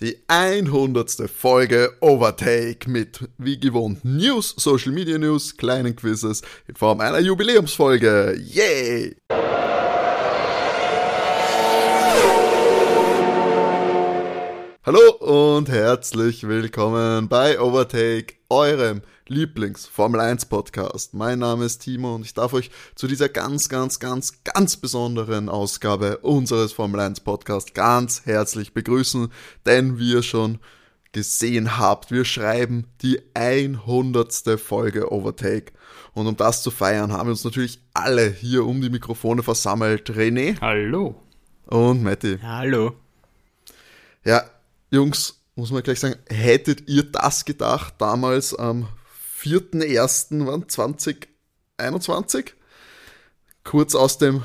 Die 100. Folge Overtake mit, wie gewohnt, News, Social Media News, kleinen Quizzes in Form einer Jubiläumsfolge. Yay! Hallo und herzlich willkommen bei Overtake, eurem Lieblings Formel 1 Podcast. Mein Name ist Timo und ich darf euch zu dieser ganz, ganz, ganz, ganz besonderen Ausgabe unseres Formel 1 Podcast ganz herzlich begrüßen, denn wie ihr schon gesehen habt, wir schreiben die 100. Folge Overtake. Und um das zu feiern, haben wir uns natürlich alle hier um die Mikrofone versammelt. René. Hallo. Und Matti. Hallo. Ja, Jungs, muss man gleich sagen, hättet ihr das gedacht damals am 4.1.2021? Kurz aus dem,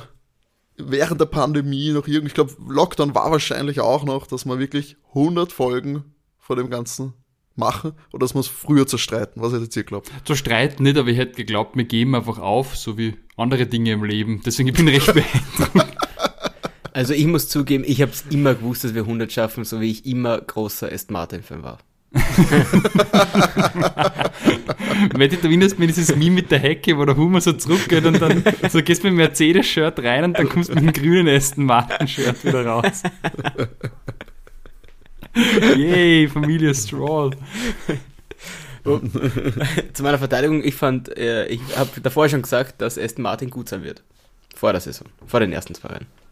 während der Pandemie noch irgendwie, ich glaube, Lockdown war wahrscheinlich auch noch, dass wir wirklich 100 Folgen vor dem Ganzen machen oder dass wir es früher zerstreiten. Was hättet ihr geglaubt? Zerstreiten nicht, aber ich hätte geglaubt, wir geben einfach auf, so wie andere Dinge im Leben. Deswegen ich bin ich recht beeindruckt. Also ich muss zugeben, ich habe es immer gewusst, dass wir 100 schaffen, so wie ich immer großer Aston Martin-Fan war. Wette, du erinnerst mir dieses Meme mit der Hecke, wo der Humor so zurückgeht und dann so gehst mit dem Mercedes-Shirt rein und dann kommst du mit dem grünen Aston Martin-Shirt wieder raus. Yay, Familie Stroll. Zu meiner Verteidigung, ich fand, äh, ich habe davor schon gesagt, dass Aston Martin gut sein wird. Vor der Saison, vor den ersten zwei Rennen.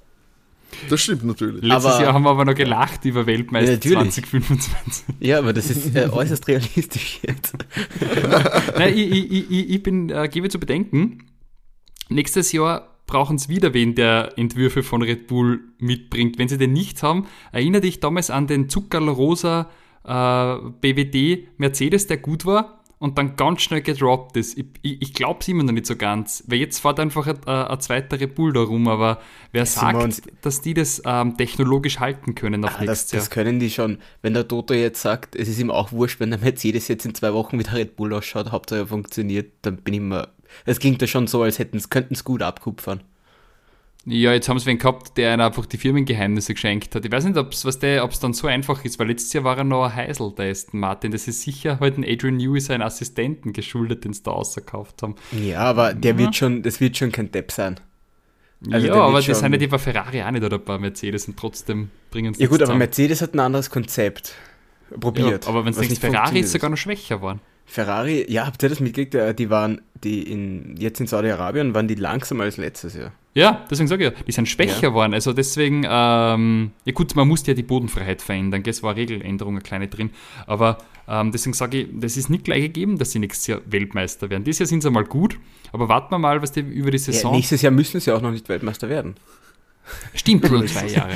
Das stimmt natürlich. Letztes Aber- Jahr haben wir aber noch gelacht über Weltmeister Ja, natürlich. 2025. Ja, aber das ist äh, äußerst realistisch jetzt. Nein, ich, ich, ich- ich, ich bin, äh, gebe zu bedenken, nächstes Jahr brauchen sie wieder wen, der Entwürfe von Red Bull mitbringt. Wenn sie den nicht haben, erinnere dich damals an den Zuckerl-rosa äh, BWD Mercedes, der gut war und dann ganz schnell gedroppt ist. Ich, ich, ich glaube es immer noch nicht so ganz, weil jetzt fährt einfach ein, äh, ein zweiter Red Bull da rum, aber wer sagt, dass die das ähm, technologisch halten können auf Ah, das, nächstes Jahr? das können die schon. Wenn der Toto jetzt sagt, es ist ihm auch wurscht, wenn der Mercedes jetzt in zwei Wochen wieder Red Bull ausschaut, Hauptsache er funktioniert, dann bin ich mir. Es klingt ja schon so, als hätten könnten es gut abkupfern. Ja, jetzt haben sie wen gehabt, der ihnen einfach die Firmengeheimnisse geschenkt hat. Ich weiß nicht, ob es dann so einfach ist, weil letztes Jahr war er noch ein Heisel, der Aston Martin. Das ist sicher heute ein Adrian Newey, seinen Assistenten, geschuldet, den sie da ausgekauft haben. Ja, aber der wird schon, das wird schon kein Depp sein. Also ja, aber wird die sind schon- ja die bei Ferrari auch nicht oder bei Mercedes und trotzdem bringen sie Ja gut, aber. Mercedes hat ein anderes Konzept probiert. ja, aber wenn es Ferrari ist sogar noch schwächer waren. Ferrari, ja, habt ihr das mitgekriegt? Äh, Die waren, die in, jetzt in Saudi-Arabien waren die langsamer als letztes Jahr. Ja, deswegen sage ich ja, die sind schwächer Ja. geworden. Also deswegen, ähm, ja gut, man musste ja die Bodenfreiheit verändern, es war Regeländerung, eine kleine drin. Aber ähm, deswegen sage ich, das ist nicht gleich gegeben, dass sie nächstes Jahr Weltmeister werden. Dieses Jahr sind sie mal gut, aber warten wir mal, was die über die Ja, Saison. nächstes Jahr müssen sie auch noch nicht Weltmeister werden. Stimmt, nur zwei Jahre.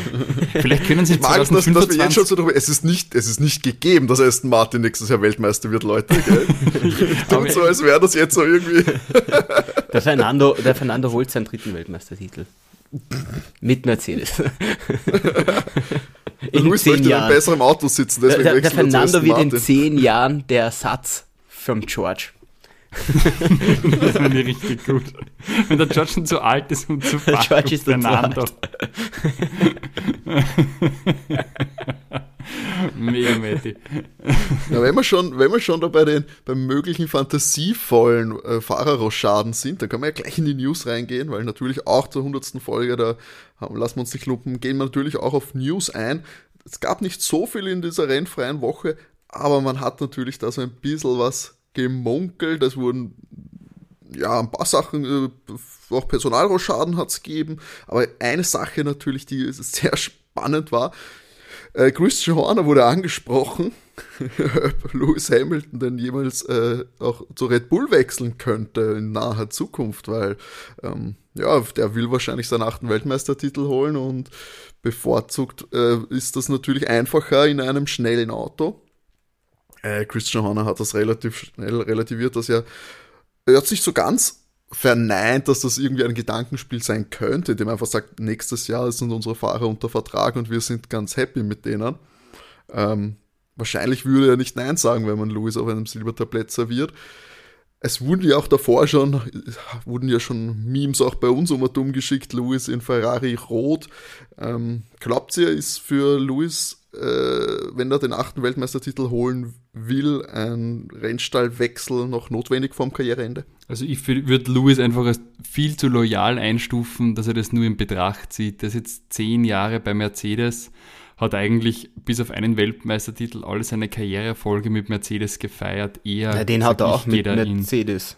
Vielleicht können sie mag, dass, dass wir jetzt 2025. schon so drüber, es ist nicht, es ist nicht gegeben, dass Aston Martin nächstes Jahr Weltmeister wird, Leute. Gell? Tut so, als wäre das jetzt so irgendwie. Der Fernando, der Fernando holt seinen dritten Weltmeistertitel. Mit Mercedes. in Luis zehn möchte in einem besseren Auto sitzen, Der, deswegen der, der er zu Fernando wird in zehn Jahren der Ersatz vom George. Das finde ich richtig gut. Wenn der George schon zu alt ist, um zu Der fahren, George ist Fernando. Mega Matti. Ja, wenn wir schon, wenn wir schon da bei den beim möglichen fantasievollen äh, Fahrerroschaden sind, dann können wir ja gleich in die News reingehen, weil natürlich auch zur 100. Folge, da haben, lassen wir uns nicht lumpen, gehen wir natürlich auch auf News ein. Es gab nicht so viel in dieser rennfreien Woche, aber man hat natürlich da so ein bisschen was gemunkelt. Es wurden ja, ein paar Sachen, äh, auch Personalroschaden hat es gegeben, aber eine Sache natürlich, die sehr spannend war, äh, Christian Horner wurde angesprochen, ob Lewis Hamilton denn jemals äh, auch zu Red Bull wechseln könnte in naher Zukunft, weil ähm, ja, der will wahrscheinlich seinen achten Weltmeistertitel holen und bevorzugt äh, ist das natürlich einfacher in einem schnellen Auto. Äh, Christian Horner hat das relativ schnell relativiert, dass er, er hat sich so ganz verneint, dass das irgendwie ein Gedankenspiel sein könnte, indem er einfach sagt, nächstes Jahr sind unsere Fahrer unter Vertrag und wir sind ganz happy mit denen. Ähm, wahrscheinlich würde er nicht Nein sagen, wenn man Lewis auf einem Silbertablett serviert. Es wurden ja auch davor schon, wurden ja schon Memes auch bei uns um und geschickt, Lewis in Ferrari rot. Ähm, glaubt ihr, ist für äh, wenn er den achten Weltmeistertitel holen will, ein Rennstallwechsel noch notwendig vorm Karriereende? Also ich würde Lewis einfach als viel zu loyal einstufen, dass er das nur in Betracht zieht. Der ist jetzt zehn Jahre bei Mercedes, hat eigentlich bis auf einen Weltmeistertitel alle seine Karriereerfolge mit Mercedes gefeiert. Eher Ja, den hat er auch mit er Mercedes.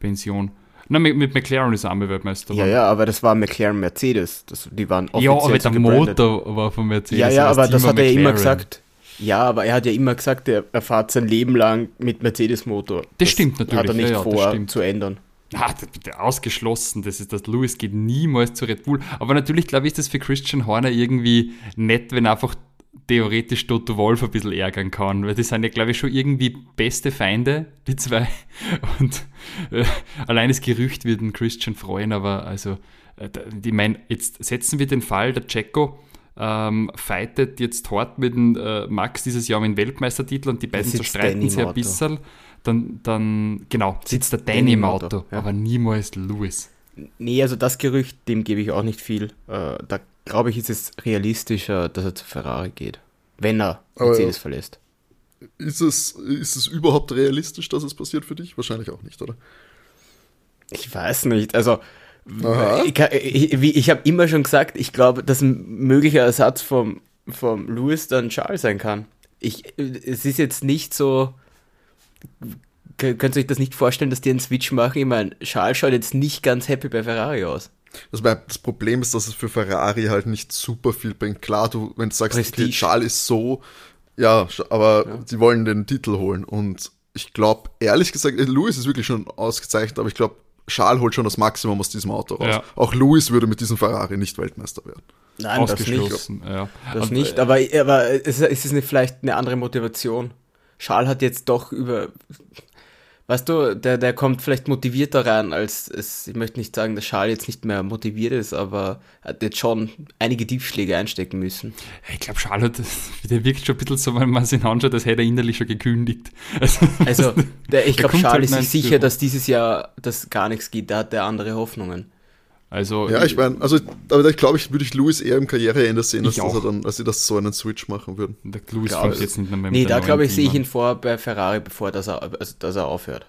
Pension. Na, mit, mit McLaren ist er einmal Weltmeister. Ja, ja, aber das war McLaren Mercedes. Das, die waren ja, offiziell aber so der gebrandet. Motor war von Mercedes. Ja, ja, das aber das war hat er ja immer McLaren. gesagt. Ja, aber er hat ja immer gesagt, er, er fährt sein Leben lang mit Mercedes-Motor. stimmt natürlich, Hat er nicht ja, ja, das vor zu ändern. Ja, ausgeschlossen. Das ist das Lewis geht niemals zu Red Bull. Aber natürlich, glaube ich, ist das für Christian Horner irgendwie nett, wenn einfach theoretisch Toto Wolf ein bisschen ärgern kann. Weil die sind ja, glaube ich, schon irgendwie beste Feinde, die zwei. Und äh, allein das Gerücht wird den Christian freuen, aber also, äh, ich meine, jetzt setzen wir den Fall, der Checo ähm, fightet jetzt hart mit dem äh, Max dieses Jahr um den Weltmeistertitel und die beiden zerstreiten sich ein bisschen. Dann, dann, genau, sitzt der Danny im Auto, Auto, ja. aber niemals Lewis. Nee, also das Gerücht, dem gebe ich auch nicht viel. Äh, da glaube ich, ist es realistischer, dass er zu Ferrari geht. Wenn er Mercedes ja. verlässt. Ist es, ist es überhaupt realistisch, dass es passiert für dich? Wahrscheinlich auch nicht, oder? Ich weiß nicht. Also, Aha. ich, ich, wie- ich habe immer schon gesagt, ich glaube, dass ein möglicher Ersatz vom, vom Lewis dann Charles sein kann. Ich, es ist jetzt nicht so. Könnt ihr euch das nicht vorstellen, dass die einen Switch machen? Ich meine, Charles schaut jetzt nicht ganz happy bei Ferrari aus. Das, das Problem ist, dass es für Ferrari halt nicht super viel bringt. Klar, du, wenn du sagst, okay, Prestige. Charles ist so, ja, aber sie wollen den Titel holen. Und ich glaube, ehrlich gesagt, äh, Lewis ist wirklich schon ausgezeichnet, aber ich glaube, Charles holt schon das Maximum aus diesem Auto raus. Ja. Auch Lewis würde mit diesem Ferrari nicht Weltmeister werden. Nein, das nicht. Ja. Das Und, nicht, äh, aber, aber es, es ist eine, vielleicht eine andere Motivation. Charles hat jetzt doch über. Weißt du, der, der kommt vielleicht motivierter rein, als es. Ich möchte nicht sagen, dass Charles jetzt nicht mehr motiviert ist, aber hat jetzt schon einige Tiefschläge einstecken müssen. Ich glaube, Charlotte, der wirkt schon ein bisschen so, wenn man sich anschaut, als hätte er innerlich schon gekündigt. Also, Also, der, ich glaube, kommt halt Charles ist sich sicher, dass dieses Jahr das gar nichts geht. Da hat er andere Hoffnungen. Also Ja, ich meine, also, aber ich glaube, ich würde ich Lewis eher im Karriereende sehen, als dass, er dann, als sie das so einen Switch machen würden. der Lewis Glaub fängt jetzt nicht mehr mit Nee, da glaube ich, sehe ich ihn vor bei Ferrari, bevor dass er, also, dass er aufhört.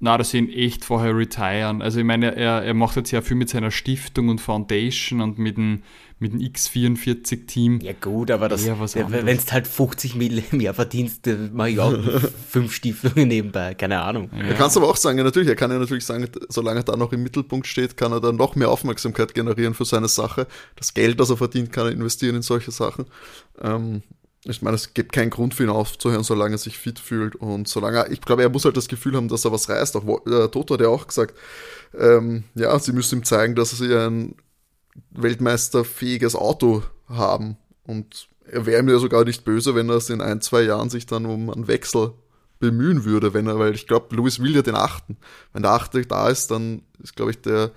Na, das ihn echt vorher retiren. Also ich meine, er, er macht jetzt ja viel mit seiner Stiftung und Foundation und mit dem, mit dem X44-Team. Ja gut, aber das, wenn du halt 50 Mille im Jahr verdienst, dann mach ich auch fünf Stieflungen nebenbei, keine Ahnung. Er kann es aber auch sagen, ja, natürlich, er kann ja natürlich sagen, solange er da noch im Mittelpunkt steht, kann er dann noch mehr Aufmerksamkeit generieren für seine Sache. Das Geld, das er verdient, kann er investieren in solche Sachen. Ähm, ich meine, es gibt keinen Grund für ihn aufzuhören, solange er sich fit fühlt und solange er, ich glaube, er muss halt das Gefühl haben, dass er was reißt. Auch äh, Toto hat ja auch gesagt, ähm, ja, sie müssen ihm zeigen, dass sie ein weltmeisterfähiges Auto haben und er wäre mir sogar nicht böse, wenn er es in ein, zwei Jahren sich dann um einen Wechsel bemühen würde, wenn er, weil ich glaube, Lewis will ja den achten. Wenn der achte da ist, dann ist, glaube ich, der,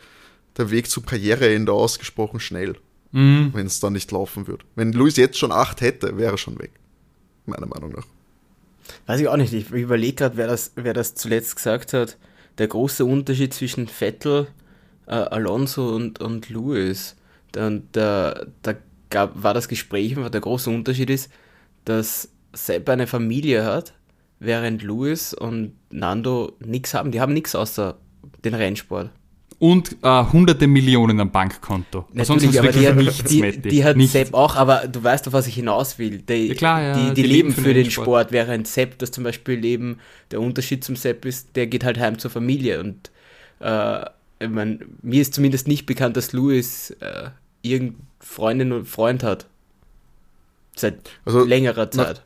der Weg zum Karriereende ausgesprochen schnell, Mhm. wenn es dann nicht laufen würde. Wenn Lewis jetzt schon acht hätte, wäre er schon weg. Meiner Meinung nach. Weiß ich auch nicht, ich überlege gerade, wer das, wer das zuletzt gesagt hat. Der große Unterschied zwischen Vettel, äh, Alonso und, und Lewis. Dann, da da gab, war das Gespräch, was der große Unterschied ist, dass Sepp eine Familie hat, während Lewis und Nando nichts haben. Die haben nichts außer den Rennsport. Und äh, hunderte Millionen am Bankkonto. Sonst ist aber die hat, nichts, die, die hat Nichts. Sepp auch, aber du weißt, auf was ich hinaus will. Die, Ja, klar, ja, die, die, die leben für den Sport. Sport, während Sepp das zum Beispiel leben, der Unterschied zum Sepp ist, der geht halt heim zur Familie und äh, ich mein, mir ist zumindest nicht bekannt, dass Louis äh, irgendeine Freundin und Freund hat. Seit Also, längerer Zeit.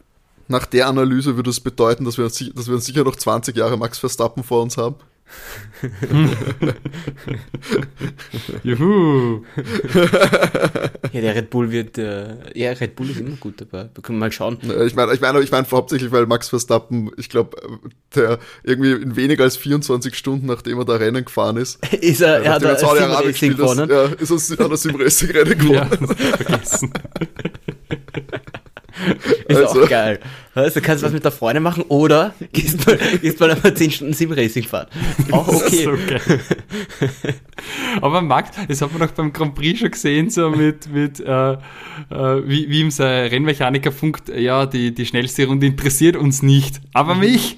Nach der Analyse würde es bedeuten, dass wir, dass wir uns sicher noch 20 Jahre Max Verstappen vor uns haben. Juhu. Ja, der Red Bull wird, äh, ja, Red Bull ist immer gut dabei. Wir können mal schauen. Ich meine, ich meine, ich meine hauptsächlich, weil Max Verstappen, ich glaube, der irgendwie in weniger als 24 Stunden, nachdem er da Rennen gefahren ist, Ist er, er hat er er Saudi-Arabien ist, gewonnen. ja, ist er, hat er Sim Racing Rennen Ja, gewonnen. vergessen. Ist Also- auch geil. Also kannst du was mit der Freundin machen oder gehst mal, gehst mal einmal 10 Stunden Sim-Racing fahren. Auch okay. Aber Max, das hat man doch beim Grand Prix schon gesehen, so mit, mit äh, äh, wie, wie ihm sein Rennmechaniker funkt, ja, die, die schnellste Runde interessiert uns nicht. Aber mich!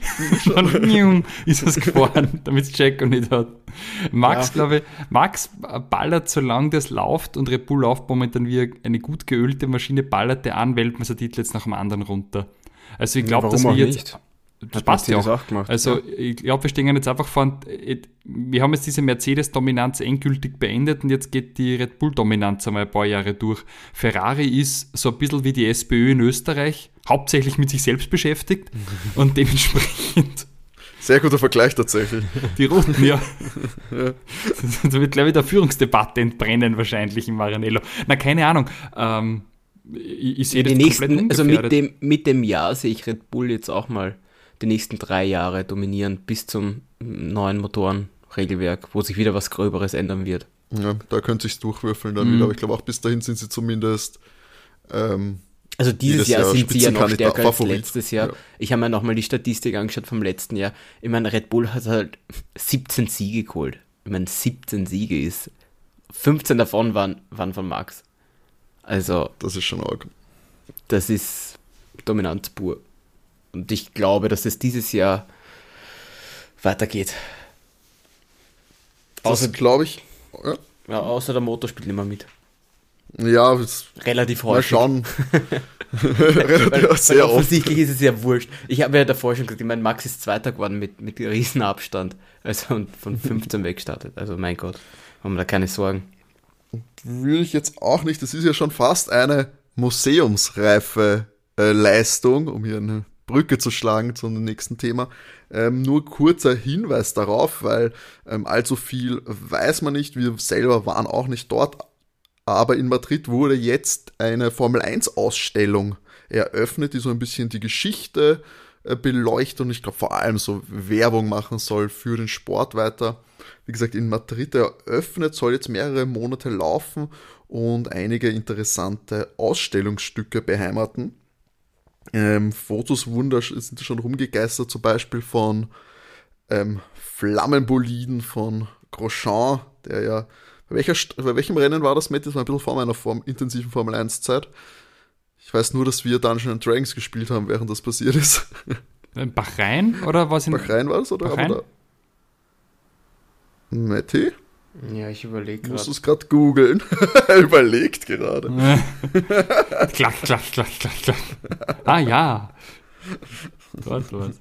Jung ist was gefahren, damit es Jacko nicht hat. Max, Ja. glaube ich, Max ballert, solange das läuft und Red Bull läuft momentan wie eine gut geölte Maschine, ballert der einen Weltmeistertitel jetzt nach dem anderen runter. Also ich glaube, Warum dass wir jetzt. nicht? Das Hat passt ja auch. Auch gemacht, Also ja. ich glaube, wir stehen jetzt einfach vor, wir haben jetzt diese Mercedes-Dominanz endgültig beendet und jetzt geht die Red Bull-Dominanz einmal ein paar Jahre durch. Ferrari ist so ein bisschen wie die SPÖ in Österreich, hauptsächlich mit sich selbst beschäftigt und dementsprechend Sehr guter Vergleich tatsächlich. die Roten, ja. Da wird, glaube ich, der Führungsdebatte entbrennen wahrscheinlich in Maranello. Na, keine Ahnung. Ähm, ich, ich sehe Die das komplett nächsten, also mit dem, mit dem Jahr sehe ich Red Bull jetzt auch mal die nächsten drei Jahre dominieren bis zum neuen Motorenregelwerk, wo sich wieder was Gröberes ändern wird. Ja, da könnte sich's durchwürfeln dann Mhm. wieder, aber ich glaube auch bis dahin sind sie zumindest ähm, Also dieses Jahr Jahr sind sie ja noch stärker als letztes Jahr. Ja. Ich habe mir nochmal die Statistik angeschaut vom letzten Jahr. Ich meine, Red Bull hat halt 17 Siege geholt. Ich meine, 17 Siege ist. 15 davon waren, waren von Max. Also, das ist schon arg. das ist Dominanz pur. Und ich glaube, dass es dieses Jahr weitergeht. Außer, glaube ich. Ja, ja, außer der Motor spielt mehr mit. Ja Relativ mal häufig. schauen. Weil, Relativ weil sehr oft. offensichtlich ist es ja wurscht. Ich habe ja davor schon gesagt, ich meine, Max ist Zweiter geworden mit, mit Riesenabstand. Also und von 15 weggestartet. Also mein Gott, haben wir da keine Sorgen. Will ich jetzt auch nicht. Das ist ja schon fast eine museumsreife äh, Leistung, um hier eine Brücke zu schlagen zum nächsten Thema. Ähm, nur kurzer Hinweis darauf, weil ähm, allzu viel weiß man nicht. Wir selber waren auch nicht dort. Aber in Madrid wurde jetzt eine Formel 1 Ausstellung eröffnet, die so ein bisschen die Geschichte äh, beleuchtet und ich glaube vor allem so Werbung machen soll für den Sport weiter. Wie gesagt, in Madrid eröffnet, soll jetzt mehrere Monate laufen und einige interessante Ausstellungsstücke beheimaten. Ähm, Fotos sind schon rumgegeistert, zum Beispiel von ähm, Flammenboliden von Grosjean, der ja, bei, welcher, bei welchem Rennen war das mit? Das war ein bisschen vor meiner Form, intensiven Formel 1 Zeit. Ich weiß nur, dass wir Dungeons and Dragons gespielt haben, während das passiert ist. In Bahrain oder was in Bahrain war das, oder? Bahrain? Aber da, Matti, Ja, ich überlege musst du es gerade googeln? er überlegt gerade. klack, klack, klack, klack, klack. Ah ja. Dort was.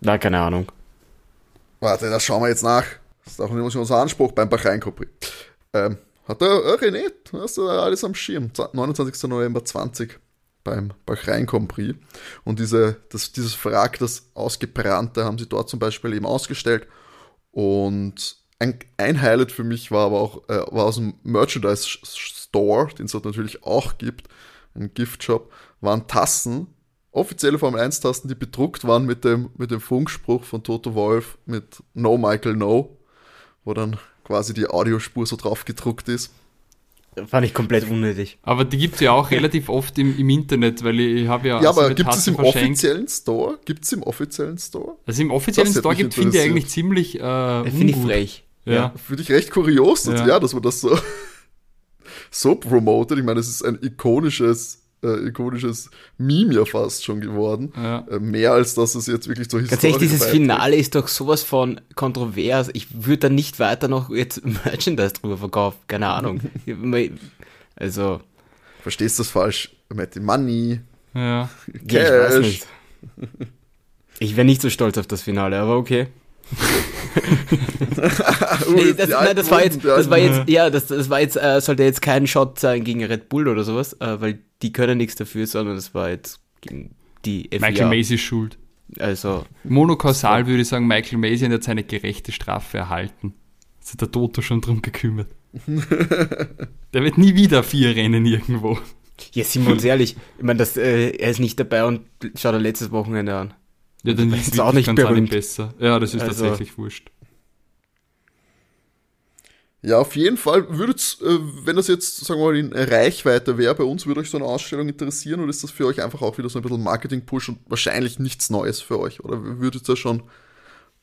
Na, keine Ahnung. Warte, das schauen wir jetzt nach. Das ist auch nicht unser Anspruch beim Bahrain Grand. Ähm, hat der äh, René, hast du alles am Schirm? 29. November 20 beim Bahrain Grand Prix. Und diese, das, dieses Wrack, das Ausgebrannte, haben sie dort zum Beispiel eben ausgestellt. Und ein, ein Highlight für mich war aber auch äh, war aus dem Merchandise Store, den es dort natürlich auch gibt, ein Giftshop, waren Tassen, offizielle Formel 1 Tasten, die bedruckt waren mit dem, mit dem Funkspruch von Toto Wolf mit No Michael No, wo dann quasi die Audiospur so drauf gedruckt ist. Fand ich komplett unnötig. Aber die gibt es ja auch relativ oft im, im Internet, weil ich, ich habe ja. Ja, aber eine gibt es im offiziellen Store? Gibt es im offiziellen Store? Also im offiziellen Das Store gibt finde ich eigentlich ziemlich äh, Finde ich frech. Ja. Finde ich recht kurios, dass, Ja. ja. dass man das so, so promotet. Ich meine, es ist ein ikonisches, äh, ikonisches Meme ja fast schon geworden. Ja. Äh, mehr als dass es jetzt wirklich so Ganz ehrlich, dieses Historie beiträgt. Finale ist doch sowas von kontrovers. Ich würde da nicht weiter noch jetzt Merchandise drüber verkaufen. Keine Ahnung. Also, Verstehst du das falsch? Matty Money. Ja. ich Cash. nicht. Ich wäre nicht so stolz auf das Finale, aber okay. Nee, das, nein, das war jetzt, das war jetzt, ja, das, das war jetzt, äh, sollte jetzt kein Shot sein gegen Red Bull oder sowas, äh, weil die können nichts dafür, sondern das war jetzt gegen die FIA. Michael Macy ist schuld. Also, Monokausal würde ich sagen, Michael Macy hat jetzt seine gerechte Strafe erhalten. Hat sich der Toto schon drum gekümmert. der wird nie wieder vier Rennen irgendwo. ja, sind wir uns ehrlich, ich meine, das, äh, er ist nicht dabei und schaut er letztes Wochenende an. Ja, dann Das ist ist auch nicht ganz berühmt. besser. Ja, das ist Also- tatsächlich wurscht. Ja, auf jeden Fall. Würdet's, äh, wenn das jetzt, sagen wir mal, in Reichweite wäre bei uns, würde euch so eine Ausstellung interessieren oder ist das für euch einfach auch wieder so ein bisschen Marketing-Push und wahrscheinlich nichts Neues für euch? Oder würdet ihr schon,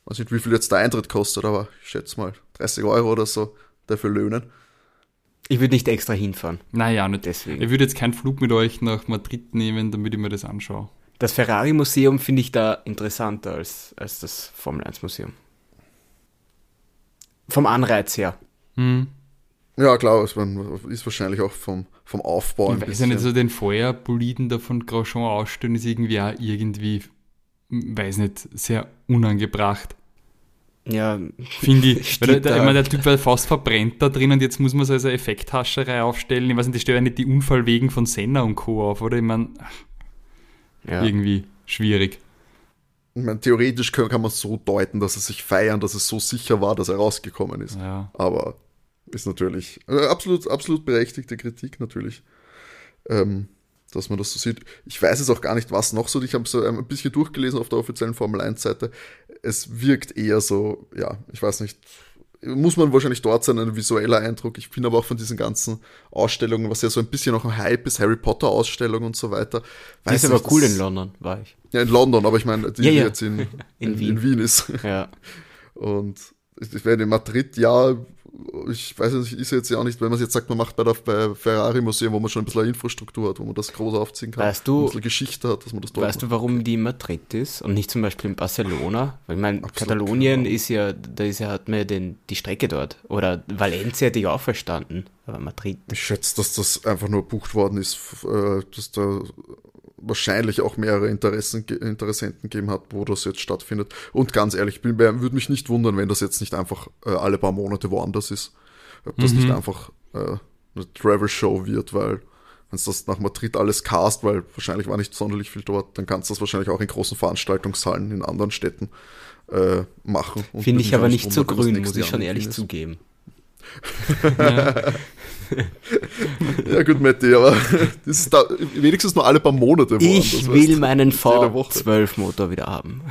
weiß nicht, wie viel jetzt der Eintritt kostet, aber ich schätze mal 30 Euro oder so dafür löhnen? Ich würde nicht extra hinfahren. Naja, nicht deswegen. Ich würde jetzt keinen Flug mit euch nach Madrid nehmen, damit ich mir das anschaue. Das Ferrari-Museum finde ich da interessanter als, als das Formel-1-Museum. Vom Anreiz her. Hm. Ja, klar, es ist wahrscheinlich auch vom, vom Aufbau ein ich weiß ja nicht, so den Feuerboliden da von Grosjean ausstellen ist irgendwie auch irgendwie, weiß nicht, sehr unangebracht. Ja, finde ich. Weil der, immer der Typ war fast verbrennt da drin und jetzt muss man so als Effekthascherei aufstellen. Ich weiß nicht, die stellen ja nicht die Unfallwegen von Senna und Co. auf, oder? Ich meine, ja. irgendwie schwierig. Ich meine, theoretisch kann, kann man es so deuten, dass es sich feiern, dass es so sicher war, dass er rausgekommen ist. Ja. Aber ist natürlich äh, absolut, absolut berechtigte Kritik natürlich. Ähm, dass man das so sieht. Ich weiß jetzt auch gar nicht, was noch so. Ich habe so ein bisschen durchgelesen auf der offiziellen Formel 1-Seite. Es wirkt eher so, ja, ich weiß nicht, muss man wahrscheinlich dort sein, ein visueller Eindruck. Ich bin aber auch von diesen ganzen Ausstellungen, was ja so ein bisschen noch ein Hype ist, Harry Potter Ausstellung und so weiter. Weiß die ist aber cool in London, war ich. Ja, in London, aber ich meine, die, ja, ja. jetzt in, in, in, Wien. in Wien ist. Ja. Und ich werde in Madrid, ja, ich weiß nicht, ist jetzt ja auch nicht, wenn man jetzt sagt, man macht bei der bei Ferrari Museum, wo man schon ein bisschen Infrastruktur hat, wo man das groß aufziehen kann, weißt du, ein bisschen Geschichte hat, dass man das dort Weißt macht. du, warum die in Madrid ist und nicht zum Beispiel in Barcelona? Weil ich meine, Katalonien ist ja, da ist ja, hat man ja den, die Strecke dort. Oder Valencia hätte ich auch verstanden, aber Madrid. Ich schätze, dass das einfach nur bucht worden ist, äh, dass da wahrscheinlich auch mehrere Interessen, Interessenten geben hat, wo das jetzt stattfindet. Und ganz ehrlich, bin, würde mich nicht wundern, wenn das jetzt nicht einfach äh, alle paar Monate woanders ist. Ob das mhm. nicht einfach äh, eine Travel-Show wird, weil wenn es das nach Madrid alles cast, weil wahrscheinlich war nicht sonderlich viel dort, dann kannst du das wahrscheinlich auch in großen Veranstaltungshallen in anderen Städten äh, machen. Finde ich aber nicht so grün, muss ich schon ehrlich zugeben. Ja. ja gut, Matti, aber das ist da wenigstens nur alle paar Monate. Ich will weißt, meinen V12-Motor wieder haben.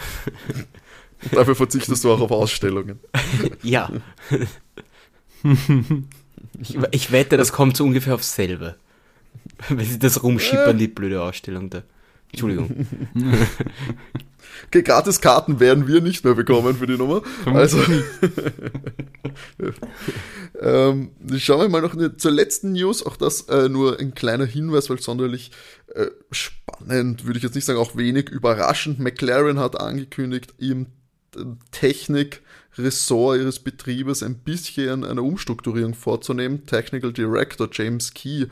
Dafür verzichtest du auch auf Ausstellungen. ja. Ich, ich, wette, das kommt so ungefähr aufs selbe. Wenn sie das rumschippern, die blöde Ausstellung da. Entschuldigung. Okay, Gratiskarten werden wir nicht mehr bekommen für die Nummer. Also, ähm, schauen wir mal noch eine, zur letzten News. Auch das äh, nur ein kleiner Hinweis, weil sonderlich äh, spannend, würde ich jetzt nicht sagen, auch wenig überraschend. McLaren hat angekündigt, im Technik-Ressort ihres Betriebes ein bisschen eine Umstrukturierung vorzunehmen. Technical Director James Key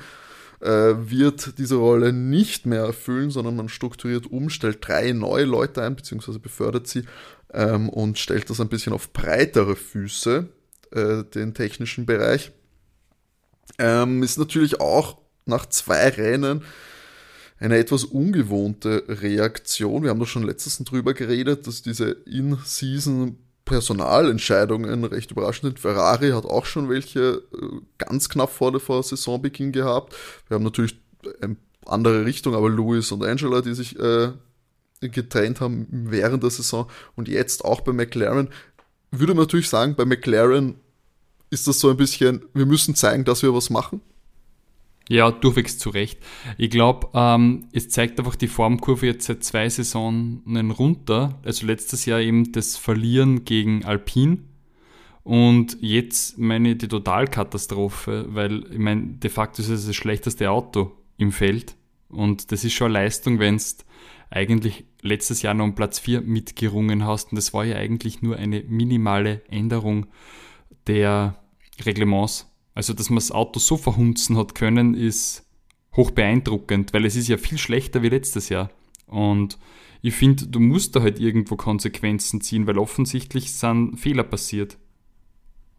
äh, wird diese Rolle nicht mehr erfüllen, sondern man strukturiert um, stellt drei neue Leute ein, beziehungsweise befördert sie ähm, und stellt das ein bisschen auf breitere Füße, äh, den technischen Bereich. Ähm, ist natürlich auch nach zwei Rennen eine etwas ungewohnte Reaktion. Wir haben doch schon letztens drüber geredet, dass diese In-Season Personalentscheidungen recht überraschend sind. Ferrari hat auch schon welche äh, ganz knapp vor der Saisonbeginn gehabt. Wir haben natürlich eine andere Richtung, aber Lewis und Angela, die sich äh, getrennt haben während der Saison und jetzt auch bei McLaren. Würde man natürlich sagen, bei McLaren ist das so ein bisschen, wir müssen zeigen, dass wir was machen. Ja, durchwegs zu Recht. Ich glaube, ähm, es zeigt einfach die Formkurve jetzt seit zwei Saisonen runter. Also letztes Jahr eben das Verlieren gegen Alpine. Und jetzt meine die Totalkatastrophe, weil ich meine, de facto ist es das schlechteste Auto im Feld. Und das ist schon eine Leistung, wenn es eigentlich letztes Jahr noch um Platz 4 mitgerungen hast. Und das war ja eigentlich nur eine minimale Änderung der Reglements. Also, dass man das Auto so verhunzen hat können, ist hoch beeindruckend, weil es ist ja viel schlechter wie letztes Jahr. Und ich finde, du musst da halt irgendwo Konsequenzen ziehen, weil offensichtlich sind Fehler passiert.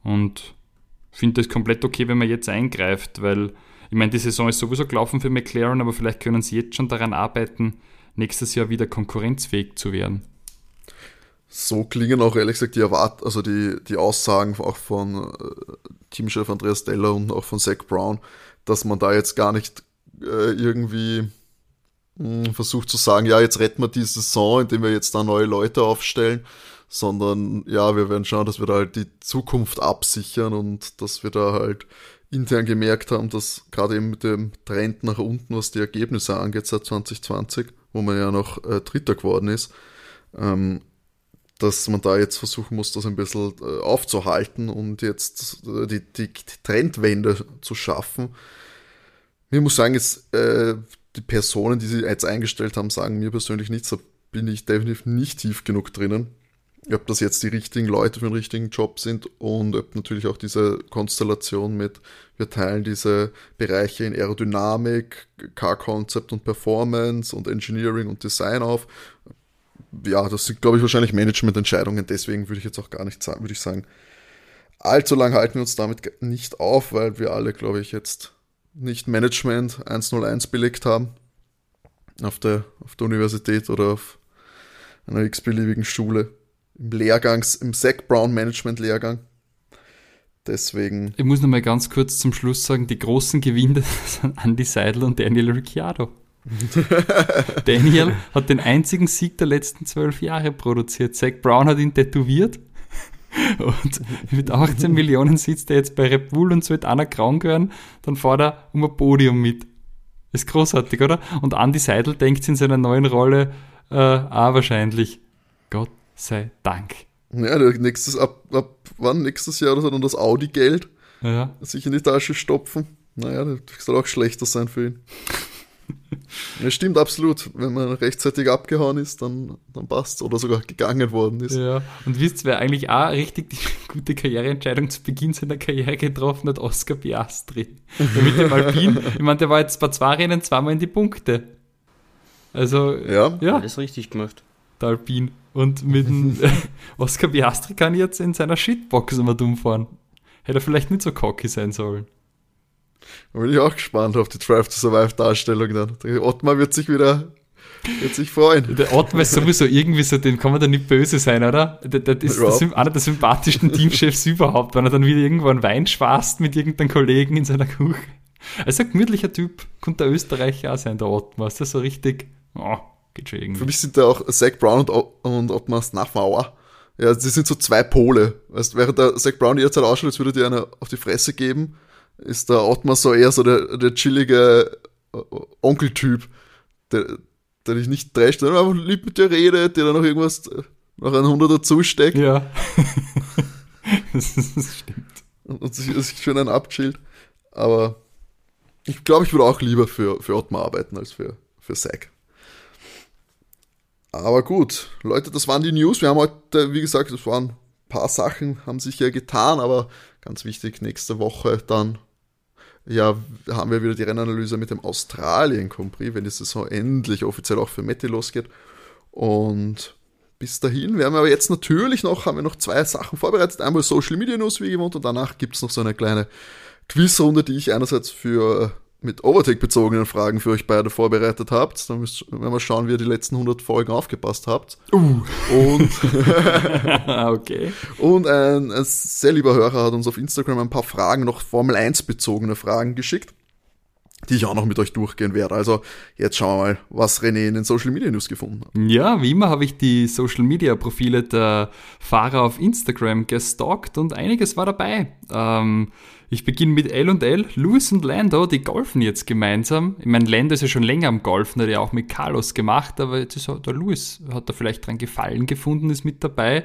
Und finde das komplett okay, wenn man jetzt eingreift, weil ich meine, die Saison ist sowieso gelaufen für McLaren, aber vielleicht können sie jetzt schon daran arbeiten, nächstes Jahr wieder konkurrenzfähig zu werden. So klingen auch ehrlich gesagt die Erwart also die, die Aussagen auch von äh, Teamchef Andreas Deller und auch von Zach Brown, dass man da jetzt gar nicht äh, irgendwie mh, hm, versucht zu sagen, ja, jetzt retten wir die Saison, indem wir jetzt da neue Leute aufstellen, sondern ja, wir werden schauen, dass wir da halt die Zukunft absichern und dass wir da halt intern gemerkt haben, dass gerade eben mit dem Trend nach unten, was die Ergebnisse angeht seit 2020, wo man ja noch äh, Dritter geworden ist, ähm, dass man da jetzt versuchen muss, das ein bisschen äh, aufzuhalten und jetzt äh, die, die, Trendwende zu schaffen. Ich muss sagen, jetzt, äh, die Personen, die sie jetzt eingestellt haben, sagen mir persönlich nichts. Da bin ich definitiv nicht tief genug drinnen ob das jetzt die richtigen Leute für den richtigen Job sind und ob natürlich auch diese Konstellation mit, wir teilen diese Bereiche in Aerodynamik, Car Concept und Performance und Engineering und Design auf. Ja, das sind, glaube ich, wahrscheinlich Managemententscheidungen, deswegen würde ich jetzt auch gar nicht sagen, würde ich sagen, allzu lange halten wir uns damit nicht auf, weil wir alle, glaube ich, jetzt nicht Management 101 belegt haben auf der, auf der Universität oder auf einer x-beliebigen Schule im Lehrgangs, im Zack Brown Management Lehrgang. Deswegen. Ich muss noch mal ganz kurz zum Schluss sagen, die großen Gewinner sind Andy Seidel und Daniel Ricciardo. Daniel hat den einzigen Sieg der letzten zwölf Jahre produziert. Zack Brown hat ihn tätowiert. Und mit 18 Millionen sitzt er jetzt bei Red Bull und sollte einer krank werden, dann fährt er um ein Podium mit. Ist großartig, oder? Und Andy Seidel denkt in seiner neuen Rolle, äh, ah, wahrscheinlich, Gott sei Dank. Ja, nächstes, ab, ab wann? Nächstes Jahr oder so dann das Audi-Geld ja. sich in die Tasche stopfen. Naja, das soll auch schlechter sein für ihn. Ja, stimmt absolut. Wenn man rechtzeitig abgehauen ist, dann, dann passt Oder sogar gegangen worden ist. Ja, und wisst, wer eigentlich auch richtig die gute Karriereentscheidung zu Beginn seiner Karriere getroffen hat? Oscar Piastri. mit dem Alpin, ich meine, der war jetzt bei zwei Rennen zweimal in die Punkte. Also, ja, ja. alles richtig gemacht. Der Alpin. Und mit dem Oscar Piastri kann ich jetzt in seiner Shitbox immer dumm fahren. Hätte er vielleicht nicht so cocky sein sollen. Da bin ich auch gespannt auf die Drive to Survive Darstellung dann. Der Ottmar wird sich wieder wird sich freuen. Der Ottmar ist sowieso irgendwie so, den kann man da nicht böse sein, oder? Der, der ist der, einer der sympathischsten Teamchefs überhaupt, wenn er dann wieder irgendwo einen Wein schwast mit irgendeinem Kollegen in seiner Küche. Also ein gemütlicher Typ, könnte der Österreicher auch sein, der Ottmar. Ist das so richtig, oh, Geht schon irgendwie. Für mich sind da auch Zach Brown und, und Ottmar Snaffauer. Ja, sie sind so zwei Pole. Weißt, während der Zach Brown jederzeit ausschaut, als würde dir einer auf die Fresse geben, ist der Ottmar so eher so der, der chillige äh, Onkeltyp, der, der dich nicht drescht, sondern einfach lieb mit dir redet, der dann noch irgendwas, noch ein Hunderter zusteckt. Ja. das stimmt. Und, und sich, sich schön einen abchillt. Aber ich glaube, ich würde auch lieber für, für Ottmar arbeiten als für, für Zach. Aber gut, Leute, das waren die News. Wir haben heute, wie gesagt, es waren paar Sachen, haben sich ja getan, aber ganz wichtig, nächste Woche dann, ja, haben wir wieder die Rennanalyse mit dem Australien Grand Prix, wenn die Saison endlich offiziell auch für Metti losgeht. Und bis dahin werden wir aber jetzt natürlich noch, haben wir noch zwei Sachen vorbereitet. Einmal Social Media News wie gewohnt und danach gibt es noch so eine kleine Quizrunde, die ich einerseits für mit Overtake-bezogenen Fragen für euch beide vorbereitet habt. Dann müsst, wenn wir schauen, wie ihr die letzten 100 Folgen aufgepasst habt. Uh. Und, okay. und ein, ein, sehr lieber Hörer hat uns auf Instagram ein paar Fragen, noch Formel 1-bezogene Fragen geschickt, die ich auch noch mit euch durchgehen werde. Also jetzt schauen wir mal, was René in den Social Media News gefunden hat. Ja, wie immer habe ich die Social Media Profile der Fahrer auf Instagram gestalkt und einiges war dabei. Ähm, ich beginne mit L und L. Lewis und Lando, die golfen jetzt gemeinsam. Ich meine, Lando ist ja schon länger am Golfen, hat ja auch mit Carlos gemacht, aber jetzt ist der Lewis, hat da vielleicht dran gefallen gefunden, ist mit dabei.